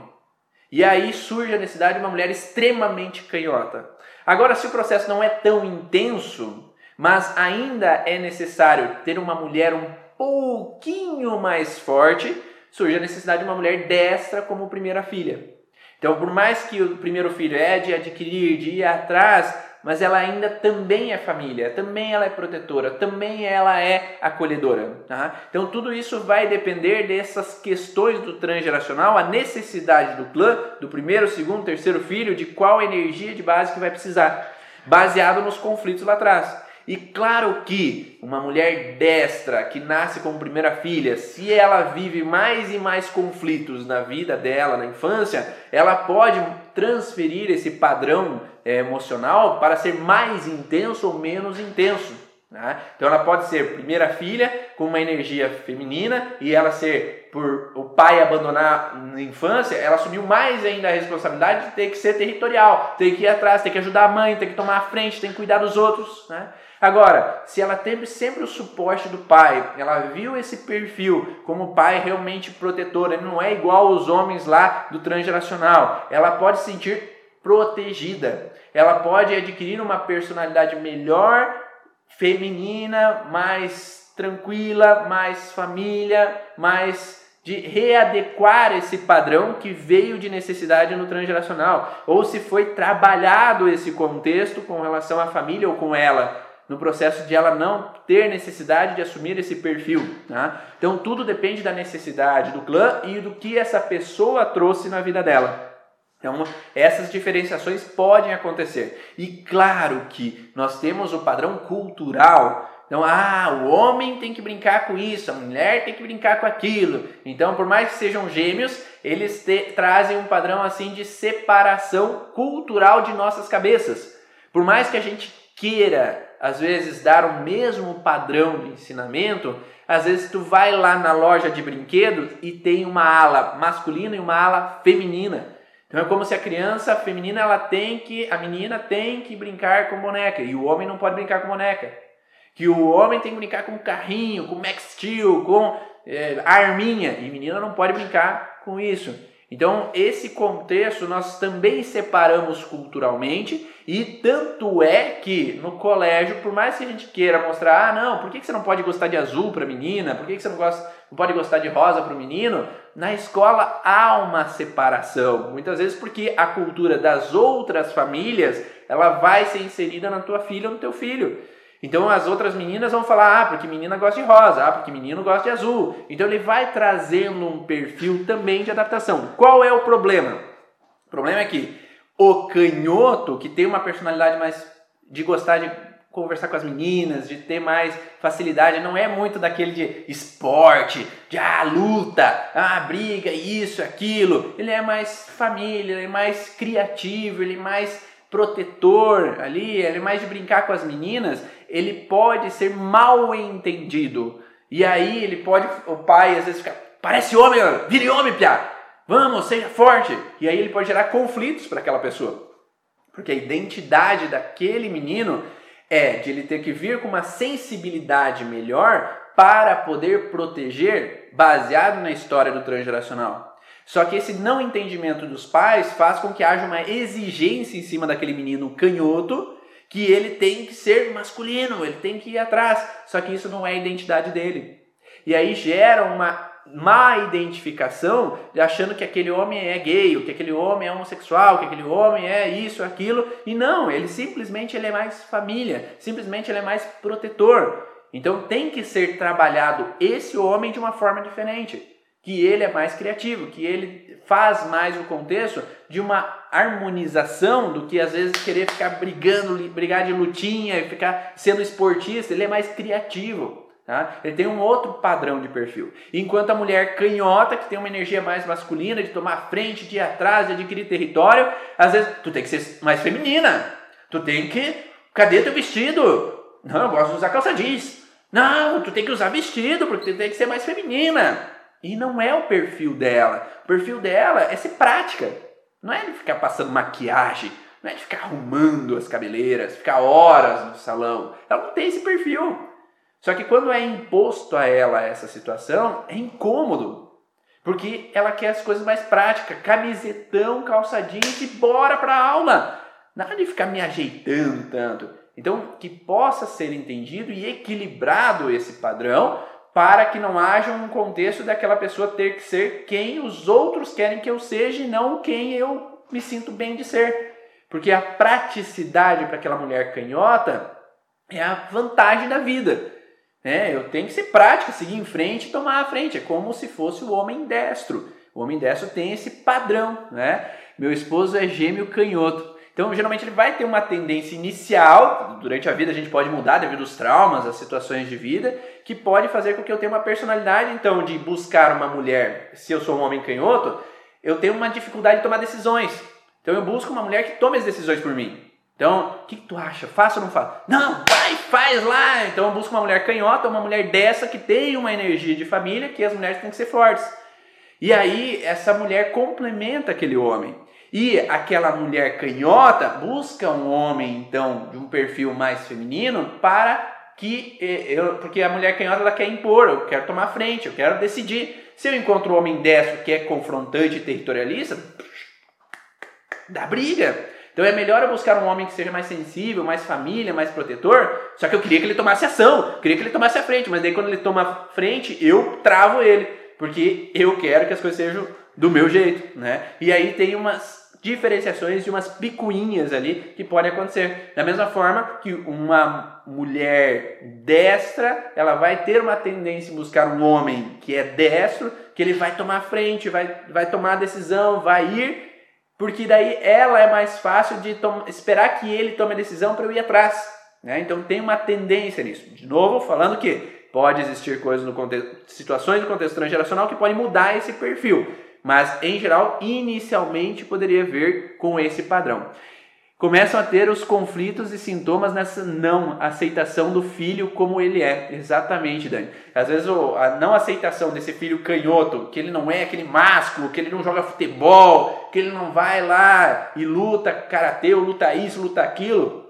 E aí surge a necessidade de uma mulher extremamente canhota. Agora, se o processo não é tão intenso, mas ainda é necessário ter uma mulher um pouquinho mais forte, surge a necessidade de uma mulher destra como primeira filha. Então, por mais que o primeiro filho é de adquirir, de ir atrás, mas ela ainda também é família, também ela é protetora, também ela é acolhedora. Tá? Então, tudo isso vai depender dessas questões do transgeracional, a necessidade do clã, do primeiro, segundo, terceiro filho, de qual energia de base que vai precisar, baseado nos conflitos lá atrás. E claro que uma mulher destra que nasce como primeira filha, se ela vive mais e mais conflitos na vida dela, na infância, ela pode transferir esse padrão é, emocional para ser mais intenso ou menos intenso. Né? Então ela pode ser primeira filha com uma energia feminina e ela ser por o pai abandonar na infância, ela assumiu mais ainda a responsabilidade de ter que ser territorial, ter que ir atrás, ter que ajudar a mãe, ter que tomar a frente, ter que cuidar dos outros. Né? Agora, se ela teve sempre o suporte do pai, ela viu esse perfil como pai realmente protetor, ele não é igual aos homens lá do transgeracional, ela pode se sentir protegida, ela pode adquirir uma personalidade melhor, feminina, mais tranquila, mais família, mais de readequar esse padrão que veio de necessidade no transgeracional, ou se foi trabalhado esse contexto com relação à família ou com ela no processo de ela não ter necessidade de assumir esse perfil. Tá? Então tudo depende da necessidade do clã e do que essa pessoa trouxe na vida dela. Então, essas diferenciações podem acontecer. E claro que nós temos o padrão cultural. Então, ah, o homem tem que brincar com isso, a mulher tem que brincar com aquilo. Então, por mais que sejam gêmeos, eles te, trazem um padrão assim de separação cultural de nossas cabeças. Por mais que a gente queira às vezes dar o mesmo padrão de ensinamento, às vezes tu vai lá na loja de brinquedos e tem uma ala masculina e uma ala feminina. Então é como se a criança feminina ela tem que, a menina tem que brincar com boneca e o homem não pode brincar com boneca. Que o homem tem que brincar com carrinho, com Max Steel, com é, arminha e menina não pode brincar com isso. Então, esse contexto nós também separamos culturalmente e tanto é que no colégio, por mais que a gente queira mostrar, ah, não, por que você não pode gostar de azul para menina? Por que você não, gosta, não pode gostar de rosa para o menino? Na escola há uma separação, muitas vezes porque a cultura das outras famílias ela vai ser inserida na tua filha ou no teu filho. Então as outras meninas vão falar, ah, porque menina gosta de rosa, ah, porque menino gosta de azul. Então ele vai trazendo um perfil também de adaptação. Qual é o problema? O problema é que o canhoto, que tem uma personalidade mais de gostar de conversar com as meninas, de ter mais facilidade, não é muito daquele de esporte, de ah, luta, ah, briga, isso, aquilo. Ele é mais família, ele é mais criativo, ele é mais protetor ali, ele é mais de brincar com as meninas, ele pode ser mal entendido. E aí ele pode, o pai às vezes fica, parece homem, vire homem, piá. Vamos, seja forte. E aí ele pode gerar conflitos para aquela pessoa. Porque a identidade daquele menino é de ele ter que vir com uma sensibilidade melhor para poder proteger, baseado na história do transgeracional. Só que esse não entendimento dos pais faz com que haja uma exigência em cima daquele menino canhoto que ele tem que ser masculino, ele tem que ir atrás. Só que isso não é a identidade dele. E aí gera uma má identificação, achando que aquele homem é gay, ou que aquele homem é homossexual, que aquele homem é isso, aquilo, e não, ele simplesmente ele é mais família, simplesmente ele é mais protetor. Então tem que ser trabalhado esse homem de uma forma diferente que ele é mais criativo, que ele faz mais o contexto de uma harmonização do que às vezes querer ficar brigando, brigar de lutinha e ficar sendo esportista, ele é mais criativo. Tá? Ele tem um outro padrão de perfil. Enquanto a mulher canhota, que tem uma energia mais masculina, de tomar frente, de ir atrás, de adquirir território, às vezes tu tem que ser mais feminina. Tu tem que. Cadê teu vestido? Não, eu gosto de usar calça jeans. Não, tu tem que usar vestido, porque tu tem que ser mais feminina. E não é o perfil dela. O perfil dela é ser prática. Não é de ficar passando maquiagem, não é de ficar arrumando as cabeleiras, ficar horas no salão. Ela não tem esse perfil. Só que quando é imposto a ela essa situação, é incômodo. Porque ela quer as coisas mais práticas, camisetão, calça jeans e bora para aula. Nada de ficar me ajeitando tanto. Então, que possa ser entendido e equilibrado esse padrão para que não haja um contexto daquela pessoa ter que ser quem os outros querem que eu seja e não quem eu me sinto bem de ser. Porque a praticidade para aquela mulher canhota é a vantagem da vida. É, eu tenho que ser prática, seguir em frente e tomar a frente. É como se fosse o homem destro. O homem destro tem esse padrão, né? Meu esposo é gêmeo canhoto. Então, geralmente ele vai ter uma tendência inicial, durante a vida a gente pode mudar devido aos traumas, às situações de vida, que pode fazer com que eu tenha uma personalidade, então, de buscar uma mulher, se eu sou um homem canhoto, eu tenho uma dificuldade de tomar decisões. Então, eu busco uma mulher que tome as decisões por mim. Então, o que, que, tu acha? Faça ou não faça? Não, vai, faz lá! Então eu busco uma mulher canhota, uma mulher dessa que tem uma energia de família, que as mulheres têm que ser fortes. E aí essa mulher complementa aquele homem. E aquela mulher canhota busca um homem, então, de um perfil mais feminino para que eu, porque a mulher canhota ela quer impor, eu quero tomar frente, eu quero decidir. Se eu encontro um homem destro que é confrontante e territorialista, dá briga. Então é melhor eu buscar um homem que seja mais sensível, mais família, mais protetor. Só que eu queria que ele tomasse ação, queria que ele tomasse a frente, mas daí quando ele toma frente, eu travo ele, porque eu quero que as coisas sejam do meu jeito, né? E aí tem umas diferenciações de umas picuinhas ali que podem acontecer. Da mesma forma que uma mulher destra, ela vai ter uma tendência em buscar um homem que é destro, que ele vai tomar frente, vai, vai tomar a decisão, vai ir porque daí ela é mais fácil de esperar que ele tome a decisão para eu ir atrás. Né? Então tem uma tendência nisso. De novo, falando que pode existir coisas no contexto, situações no contexto transgeracional que podem mudar esse perfil, mas em geral, inicialmente poderia vir com esse padrão começam a ter os conflitos e sintomas nessa não aceitação do filho como ele é. Exatamente, Dani. Às vezes a não aceitação desse filho canhoto, que ele não é aquele másculo, que ele não joga futebol, que ele não vai lá e luta karatê, luta isso, luta aquilo,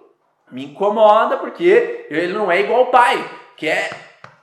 me incomoda porque ele não é igual o pai, que é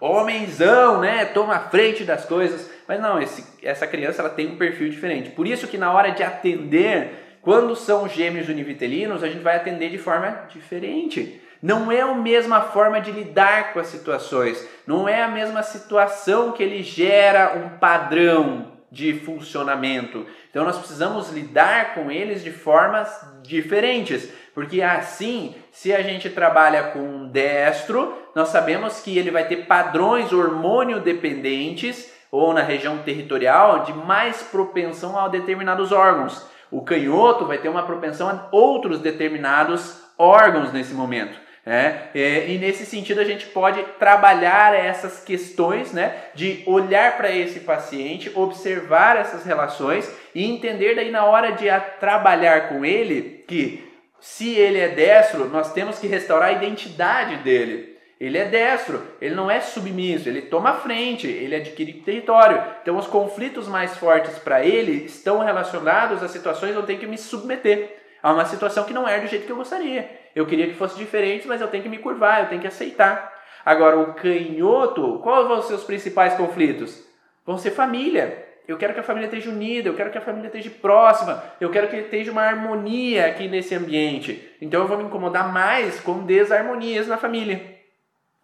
homenzão, né? Toma a frente das coisas. Mas não, esse, essa criança ela tem um perfil diferente. Por isso que na hora de atender quando são gêmeos univitelinos, a gente vai atender de forma diferente. Não é a mesma forma de lidar com as situações, não é a mesma situação que ele gera um padrão de funcionamento. Então nós precisamos lidar com eles de formas diferentes, porque assim, se a gente trabalha com um destro, nós sabemos que ele vai ter padrões hormônio dependentes ou na região territorial de mais propensão a determinados órgãos. O canhoto vai ter uma propensão a outros determinados órgãos nesse momento. Né? E nesse sentido a gente pode trabalhar essas questões né, de olhar para esse paciente, observar essas relações e entender daí na hora de trabalhar com ele que se ele é destro, nós temos que restaurar a identidade dele. Ele é destro, ele não é submisso, ele toma frente, ele adquire território. Então, os conflitos mais fortes para ele estão relacionados a situações onde eu tenho que me submeter a uma situação que não é do jeito que eu gostaria. Eu queria que fosse diferente, mas eu tenho que me curvar, eu tenho que aceitar. Agora, o canhoto, quais vão ser os principais conflitos? Vão ser família. Eu quero que a família esteja unida, eu quero que a família esteja próxima, eu quero que esteja uma harmonia aqui nesse ambiente. Então eu vou me incomodar mais com desarmonias na família.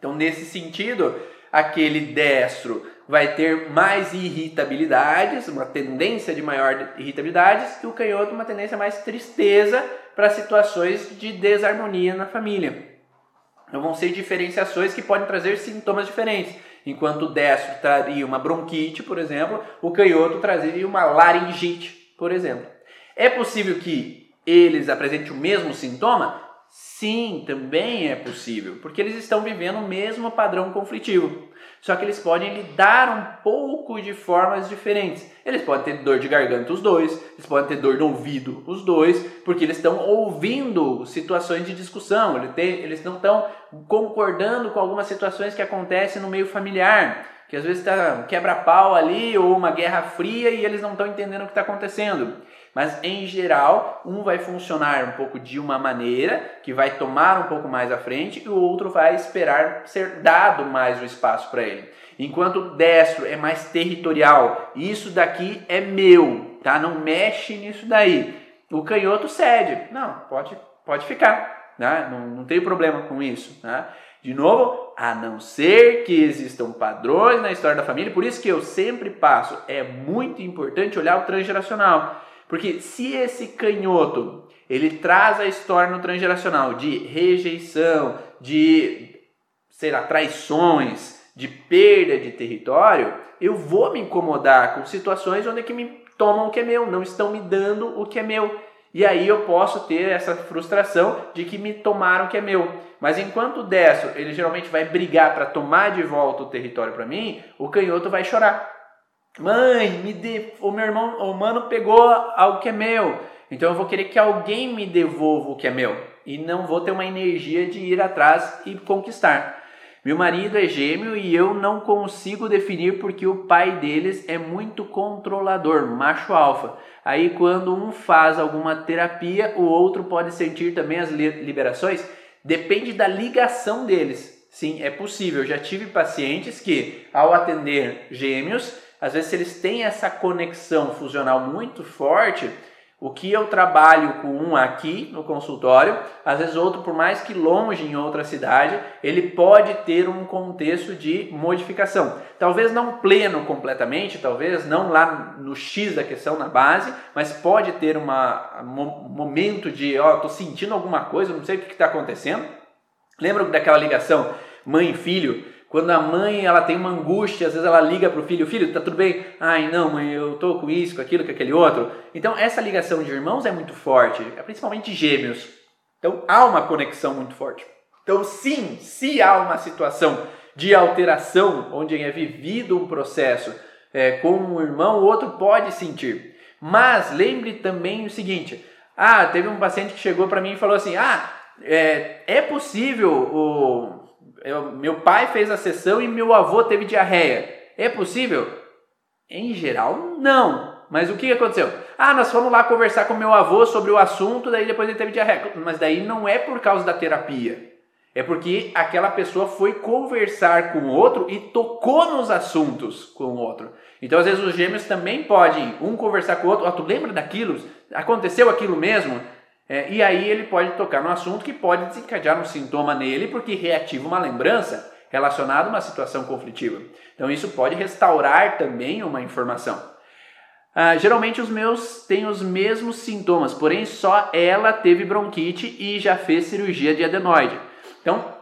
Então, nesse sentido, aquele destro vai ter mais irritabilidades, uma tendência de maior irritabilidades, e o canhoto uma tendência mais tristeza para situações de desarmonia na família. Então vão ser diferenciações que podem trazer sintomas diferentes. Enquanto o destro traria uma bronquite, por exemplo, o canhoto traria uma laringite, por exemplo. É possível que eles apresentem o mesmo sintoma? Sim, também é possível, porque eles estão vivendo o mesmo padrão conflitivo. só que eles podem lidar um pouco de formas diferentes. Eles podem ter dor de garganta os dois, eles podem ter dor no ouvido os dois, porque eles estão ouvindo situações de discussão, eles não estão concordando com algumas situações que acontecem no meio familiar, que às vezes está quebra-pau ali ou uma guerra fria e eles não estão entendendo o que está acontecendo. Mas em geral, um vai funcionar um pouco de uma maneira, que vai tomar um pouco mais à frente, e o outro vai esperar ser dado mais o espaço para ele. Enquanto o destro é mais territorial, isso daqui é meu, tá? Não mexe nisso daí. O canhoto cede, não, pode, pode ficar, né? não, não tem problema com isso. Né? De novo, a não ser que existam padrões na história da família, por isso que eu sempre passo, é muito importante olhar o transgeracional. Porque se esse canhoto ele traz a história no transgeracional de rejeição, de sei lá, traições, de perda de território, eu vou me incomodar com situações onde é que me tomam o que é meu, não estão me dando o que é meu. E aí eu posso ter essa frustração de que me tomaram o que é meu. Mas enquanto o destro, ele geralmente vai brigar para tomar de volta o território para mim, o canhoto vai chorar. Mãe, me dê, o meu irmão, o mano pegou algo que é meu. Então eu vou querer que alguém me devolva o que é meu e não vou ter uma energia de ir atrás e conquistar. Meu marido é gêmeo e eu não consigo definir porque o pai deles é muito controlador, macho alfa. Aí quando um faz alguma terapia, o outro pode sentir também as liberações. Depende da ligação deles. Sim, é possível. Eu já tive pacientes que, ao atender gêmeos, às vezes se eles têm essa conexão fusional muito forte, o que eu trabalho com um aqui no consultório, às vezes outro por mais que longe em outra cidade, ele pode ter um contexto de modificação. Talvez não pleno completamente, talvez não lá no X da questão na base, mas pode ter uma, um momento de, ó, oh, tô sentindo alguma coisa, não sei o que está acontecendo. Lembra daquela ligação mãe filho? Quando a mãe ela tem uma angústia, às vezes ela liga para o filho, filho, tá tudo bem? Ai, não, mãe, eu tô com isso, com aquilo, com aquele outro. Então essa ligação de irmãos é muito forte, é principalmente gêmeos. Então há uma conexão muito forte. Então sim, se há uma situação de alteração onde é vivido um processo é, com um irmão, o outro pode sentir. Mas lembre também o seguinte: ah, teve um paciente que chegou para mim e falou assim: ah, é, é possível o eu, meu pai fez a sessão e meu avô teve diarreia. É possível? Em geral, não. Mas o que aconteceu? Ah, nós fomos lá conversar com meu avô sobre o assunto, daí depois ele teve diarreia. Mas daí não é por causa da terapia. É porque aquela pessoa foi conversar com o outro e tocou nos assuntos com o outro. Então, às vezes, os gêmeos também podem um conversar com o outro. Oh, tu lembra daquilo? Aconteceu aquilo mesmo? É, e aí ele pode tocar no assunto que pode desencadear um sintoma nele, porque reativa uma lembrança relacionada a uma situação conflitiva. Então isso pode restaurar também uma informação. Ah, geralmente os meus têm os mesmos sintomas, porém só ela teve bronquite e já fez cirurgia de adenoide. Então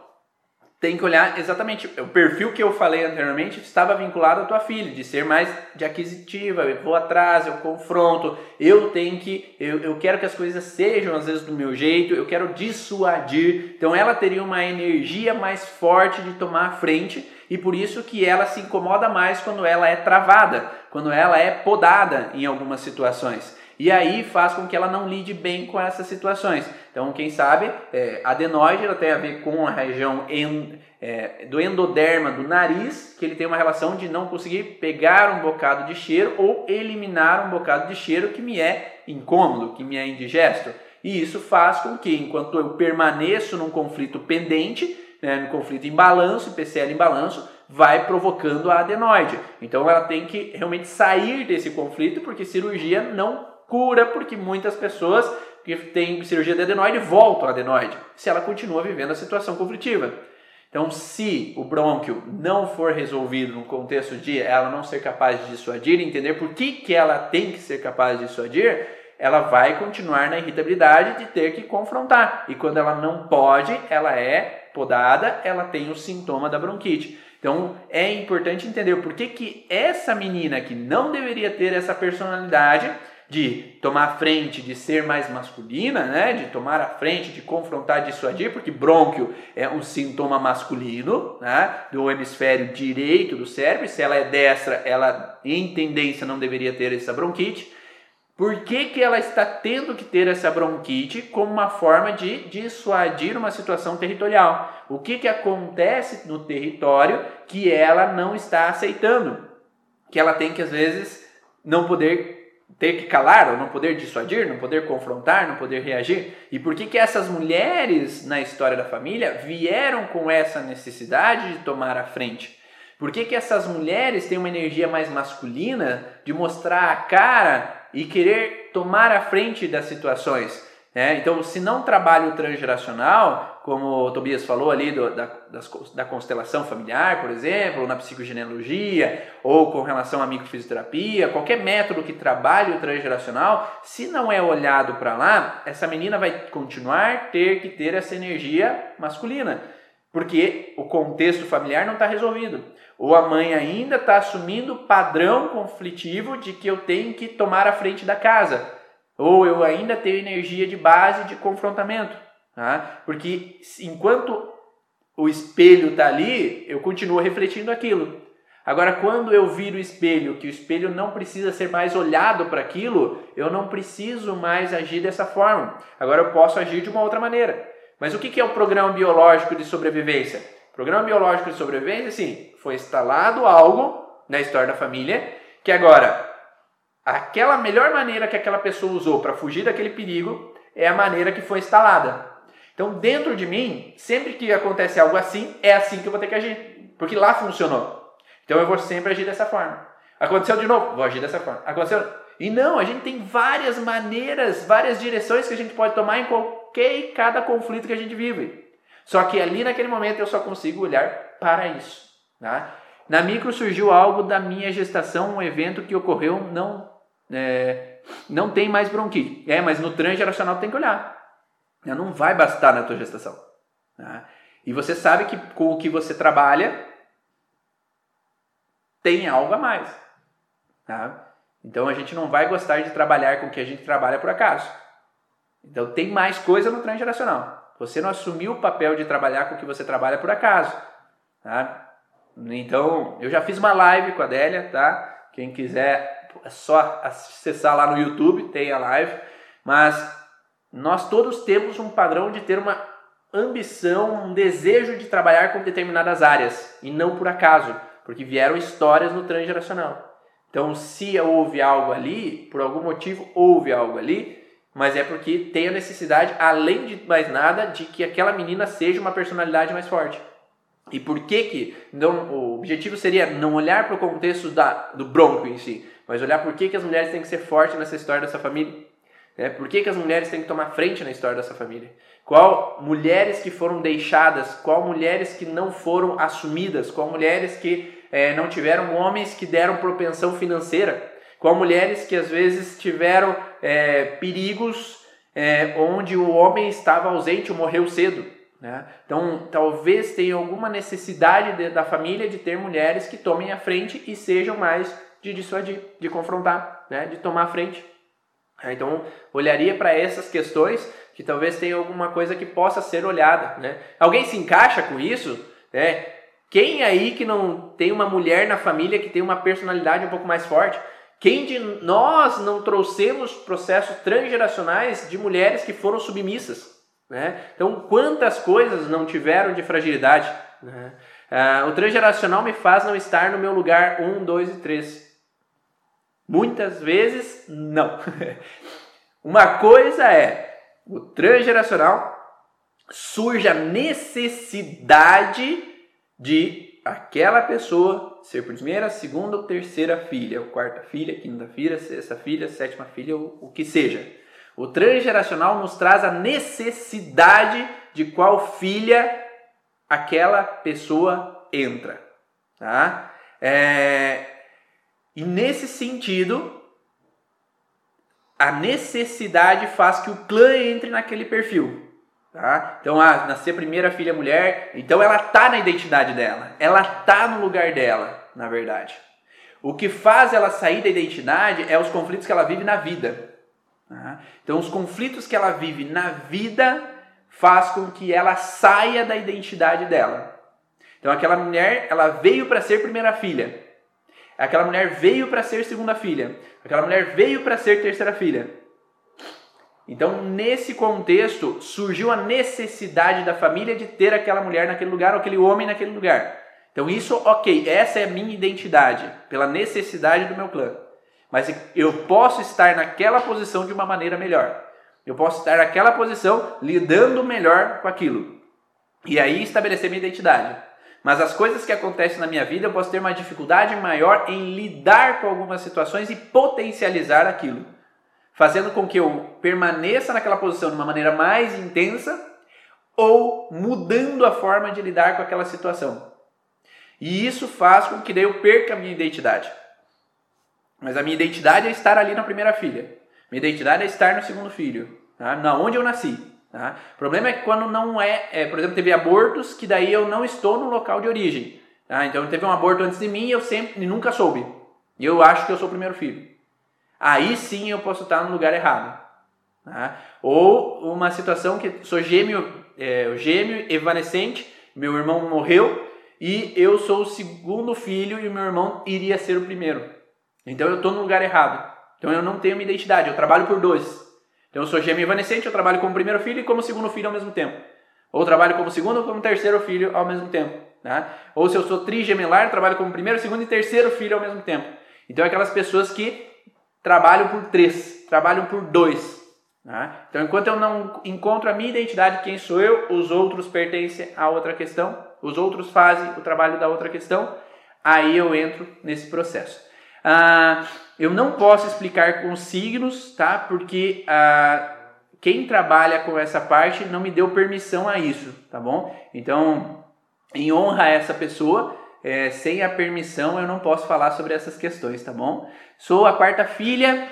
tem que olhar exatamente o perfil que eu falei anteriormente estava vinculado à tua filha, de ser mais de aquisitiva, eu vou atrás, eu confronto, eu tenho que, eu, eu quero que as coisas sejam às vezes do meu jeito, eu quero dissuadir. Então ela teria uma energia mais forte de tomar a frente e por isso que ela se incomoda mais quando ela é travada, quando ela é podada em algumas situações. E aí faz com que ela não lide bem com essas situações. Então, quem sabe, é, adenoide ela tem a ver com a região en, é, do endoderma do nariz, que ele tem uma relação de não conseguir pegar um bocado de cheiro ou eliminar um bocado de cheiro que me é incômodo, que me é indigesto. E isso faz com que, enquanto eu permaneço num conflito pendente, né, num conflito em balanço, PCL em balanço, vai provocando a adenoide. Então ela tem que realmente sair desse conflito, porque cirurgia não cura, porque muitas pessoas que têm cirurgia de adenoide voltam a adenoide, se ela continua vivendo a situação conflitiva. Então, se o brônquio não for resolvido no contexto de ela não ser capaz de dissuadir, entender por que, que ela tem que ser capaz de dissuadir, ela vai continuar na irritabilidade de ter que confrontar. E quando ela não pode, ela é podada, ela tem o sintoma da bronquite. Então é importante entender por que, que essa menina que não deveria ter essa personalidade de tomar a frente, de ser mais masculina, né? De tomar a frente, de confrontar, dissuadir, porque brônquio é um sintoma masculino, né? Do hemisfério direito do cérebro. Se ela é destra, ela em tendência não deveria ter essa bronquite. Por que, que ela está tendo que ter essa bronquite como uma forma de dissuadir uma situação territorial? O que, que acontece no território que ela não está aceitando? Que ela tem que, às vezes, não poder ter que calar, ou não poder dissuadir, não poder confrontar, não poder reagir? E por que, que essas mulheres na história da família vieram com essa necessidade de tomar a frente? Por que, que essas mulheres têm uma energia mais masculina de mostrar a cara e querer tomar a frente das situações. Né? Então, se não trabalha o transgeracional, como o Tobias falou ali do, da, das, da constelação familiar, por exemplo, ou na psicogenealogia, ou com relação à microfisioterapia, qualquer método que trabalhe o transgeracional, se não é olhado para lá, essa menina vai continuar ter que ter essa energia masculina, porque o contexto familiar não está resolvido. Ou a mãe ainda está assumindo o padrão conflitivo de que eu tenho que tomar a frente da casa. Ou eu ainda tenho energia de base de confrontamento. Tá? Porque enquanto o espelho está ali, eu continuo refletindo aquilo. Agora, quando eu viro o espelho, que o espelho não precisa ser mais olhado para aquilo, eu não preciso mais agir dessa forma. Agora eu posso agir de uma outra maneira. Mas o que é o programa biológico de sobrevivência? Programa biológico de sobrevivência, sim, foi instalado algo na história da família que agora aquela melhor maneira que aquela pessoa usou para fugir daquele perigo é a maneira que foi instalada. Então, dentro de mim, sempre que acontece algo assim, é assim que eu vou ter que agir, porque lá funcionou. Então, eu vou sempre agir dessa forma. Aconteceu de novo, vou agir dessa forma. Aconteceu. E não, a gente tem várias maneiras, várias direções que a gente pode tomar em qualquer e cada conflito que a gente vive. Só que ali naquele momento eu só consigo olhar para isso. Tá? Na micro surgiu algo da minha gestação, um evento que ocorreu, não, é, não tem mais bronquite. É, mas no transgeracional tem que olhar. Não vai bastar na tua gestação. Tá? E você sabe que com o que você trabalha tem algo a mais. Tá? Então a gente não vai gostar de trabalhar com o que a gente trabalha por acaso. Então tem mais coisa no transgeracional. Você não assumiu o papel de trabalhar com o que você trabalha por acaso. Tá? Então, eu já fiz uma live com a Adélia, tá? Quem quiser, é só acessar lá no YouTube, tem a live. Mas nós todos temos um padrão de ter uma ambição, um desejo de trabalhar com determinadas áreas e não por acaso, porque vieram histórias no transgeracional. Então, se houve algo ali, por algum motivo houve algo ali, mas é porque tem a necessidade, além de mais nada, de que aquela menina seja uma personalidade mais forte. E por que que não, o objetivo seria não olhar para o contexto da, do bronco em si, mas olhar por que, que as mulheres têm que ser fortes nessa história dessa família. Né? Por que, que as mulheres têm que tomar frente na história dessa família? Qual mulheres que foram deixadas, qual mulheres que não foram assumidas, qual mulheres que é, não tiveram homens que deram propensão financeira, qual mulheres que às vezes tiveram é, perigos é, onde o homem estava ausente ou morreu cedo. Né? Então, talvez tenha alguma necessidade de, da família de ter mulheres que tomem a frente e sejam mais de dissuadir, de confrontar, né? de tomar a frente. É, então, olharia para essas questões que talvez tenha alguma coisa que possa ser olhada. Né? Alguém se encaixa com isso? Né? Quem aí que não tem uma mulher na família que tem uma personalidade um pouco mais forte? Quem de nós não trouxemos processos transgeracionais de mulheres que foram submissas? Né? Então, quantas coisas não tiveram de fragilidade? Né? Ah, o transgeracional me faz não estar no meu lugar 1, 2 e 3. Muitas vezes, não. Uma coisa é, o transgeracional surge a necessidade de aquela pessoa ser primeira, segunda ou terceira filha, ou quarta filha, quinta filha, sexta filha, sétima filha, ou o que seja. O transgeracional nos traz a necessidade de qual filha aquela pessoa entra. Tá? É... E nesse sentido, a necessidade faz que o clã entre naquele perfil. Tá? Então, ah, nascer primeira filha mulher, então ela tá na identidade dela, ela tá no lugar dela, na verdade. O que faz ela sair da identidade é os conflitos que ela vive na vida. Tá? Então, os conflitos que ela vive na vida faz com que ela saia da identidade dela. Então, aquela mulher, ela veio para ser primeira filha. Aquela mulher veio para ser segunda filha. Aquela mulher veio para ser terceira filha. Então, nesse contexto, surgiu a necessidade da família de ter aquela mulher naquele lugar, ou aquele homem naquele lugar. Então, isso, ok, essa é a minha identidade, pela necessidade do meu clã. Mas eu posso estar naquela posição de uma maneira melhor. Eu posso estar naquela posição lidando melhor com aquilo. E aí estabelecer minha identidade. Mas as coisas que acontecem na minha vida, eu posso ter uma dificuldade maior em lidar com algumas situações e potencializar aquilo fazendo com que eu permaneça naquela posição de uma maneira mais intensa ou mudando a forma de lidar com aquela situação. E isso faz com que daí eu perca a minha identidade. Mas a minha identidade é estar ali na primeira filha. Minha identidade é estar no segundo filho, tá? na onde eu nasci. Tá? O problema é que quando não é, é, por exemplo, teve abortos que daí eu não estou no local de origem. Tá? Então teve um aborto antes de mim e eu sempre nunca soube. E eu acho que eu sou o primeiro filho aí sim eu posso estar no lugar errado. Tá? Ou uma situação que sou gêmeo, é, gêmeo evanescente, meu irmão morreu e eu sou o segundo filho e o meu irmão iria ser o primeiro. Então eu estou no lugar errado. Então eu não tenho minha identidade, eu trabalho por dois. Então eu sou gêmeo evanescente, eu trabalho como primeiro filho e como segundo filho ao mesmo tempo. Ou trabalho como segundo ou como terceiro filho ao mesmo tempo. Tá? Ou se eu sou trigemelar, trabalho como primeiro, segundo e terceiro filho ao mesmo tempo. Então aquelas pessoas que trabalham por três, trabalham por dois. Né? Então, enquanto eu não encontro a minha identidade, quem sou eu, os outros pertencem a outra questão, os outros fazem o trabalho da outra questão, aí eu entro nesse processo. Ah, eu não posso explicar com signos, tá? Porque ah, quem trabalha com essa parte não me deu permissão a isso, tá bom? Então, em honra a essa pessoa, é, sem a permissão eu não posso falar sobre essas questões, tá bom? Sou a quarta filha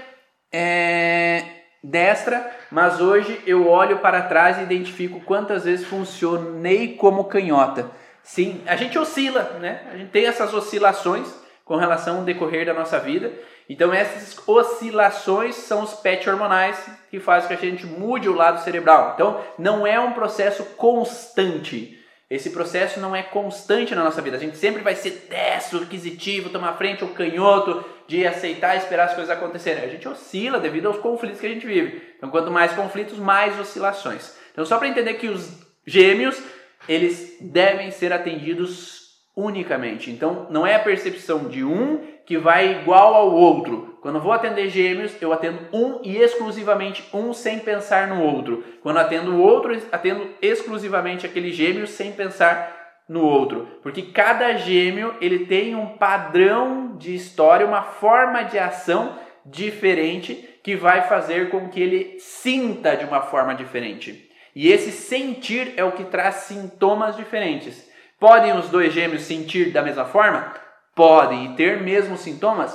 é, destra, mas hoje eu olho para trás e identifico quantas vezes funcionei como canhota. Sim, a gente oscila, né? A gente tem essas oscilações com relação ao decorrer da nossa vida. Então essas oscilações são os patch hormonais que fazem que a gente mude o lado cerebral. Então não é um processo constante. Esse processo não é constante na nossa vida. A gente sempre vai ser destro, aquisitivo, tomar frente ao canhoto, de aceitar e esperar as coisas acontecerem. A gente oscila devido aos conflitos que a gente vive. Então, quanto mais conflitos, mais oscilações. Então, só para entender que os gêmeos, eles devem ser atendidos unicamente. Então, não é a percepção de um que vai igual ao outro. Quando eu vou atender gêmeos, eu atendo um e exclusivamente um sem pensar no outro. Quando atendo o outro, atendo exclusivamente aquele gêmeo sem pensar no outro, porque cada gêmeo ele tem um padrão de história, uma forma de ação diferente que vai fazer com que ele sinta de uma forma diferente. E esse sentir é o que traz sintomas diferentes. Podem os dois gêmeos sentir da mesma forma? Podem. E ter mesmos sintomas?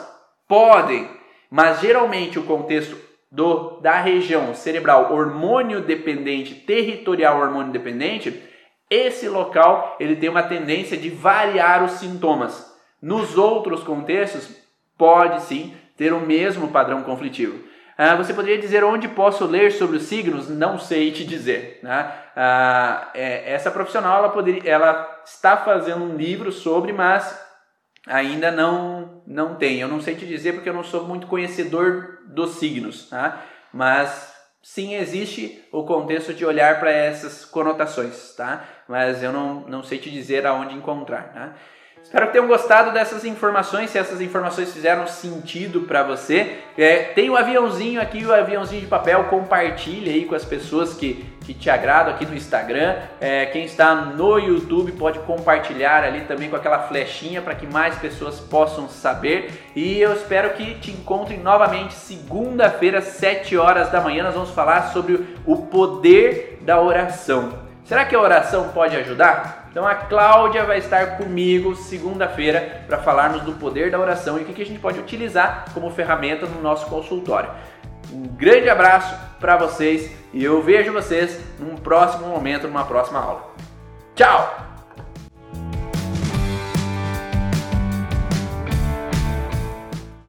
Podem. Mas geralmente o contexto do, da região cerebral hormônio dependente, territorial hormônio dependente, esse local ele tem uma tendência de variar os sintomas. Nos outros contextos, pode sim ter o mesmo padrão conflitivo. Ah, você poderia dizer onde posso ler sobre os signos? Não sei te dizer. Né? Ah, é, essa profissional ela, poderia, ela está fazendo um livro sobre, mas ainda não, não tem. Eu não sei te dizer porque eu não sou muito conhecedor dos signos, tá? mas sim existe o contexto de olhar para essas conotações, tá? mas eu não, não sei te dizer aonde encontrar. Tá? Espero que tenham gostado dessas informações, se essas informações fizeram sentido para você. É, tem o aviãozinho aqui, o aviãozinho de papel, compartilhe aí com as pessoas que, que te agradam aqui no Instagram. É, quem está no YouTube pode compartilhar ali também com aquela flechinha para que mais pessoas possam saber. E eu espero que te encontre novamente segunda-feira, 7 horas da manhã. Nós vamos falar sobre o poder da oração. Será que a oração pode ajudar? Então a Cláudia vai estar comigo segunda-feira para falarmos do poder da oração e o que a gente pode utilizar como ferramenta no nosso consultório. Um grande abraço para vocês e eu vejo vocês num próximo momento, numa próxima aula. Tchau!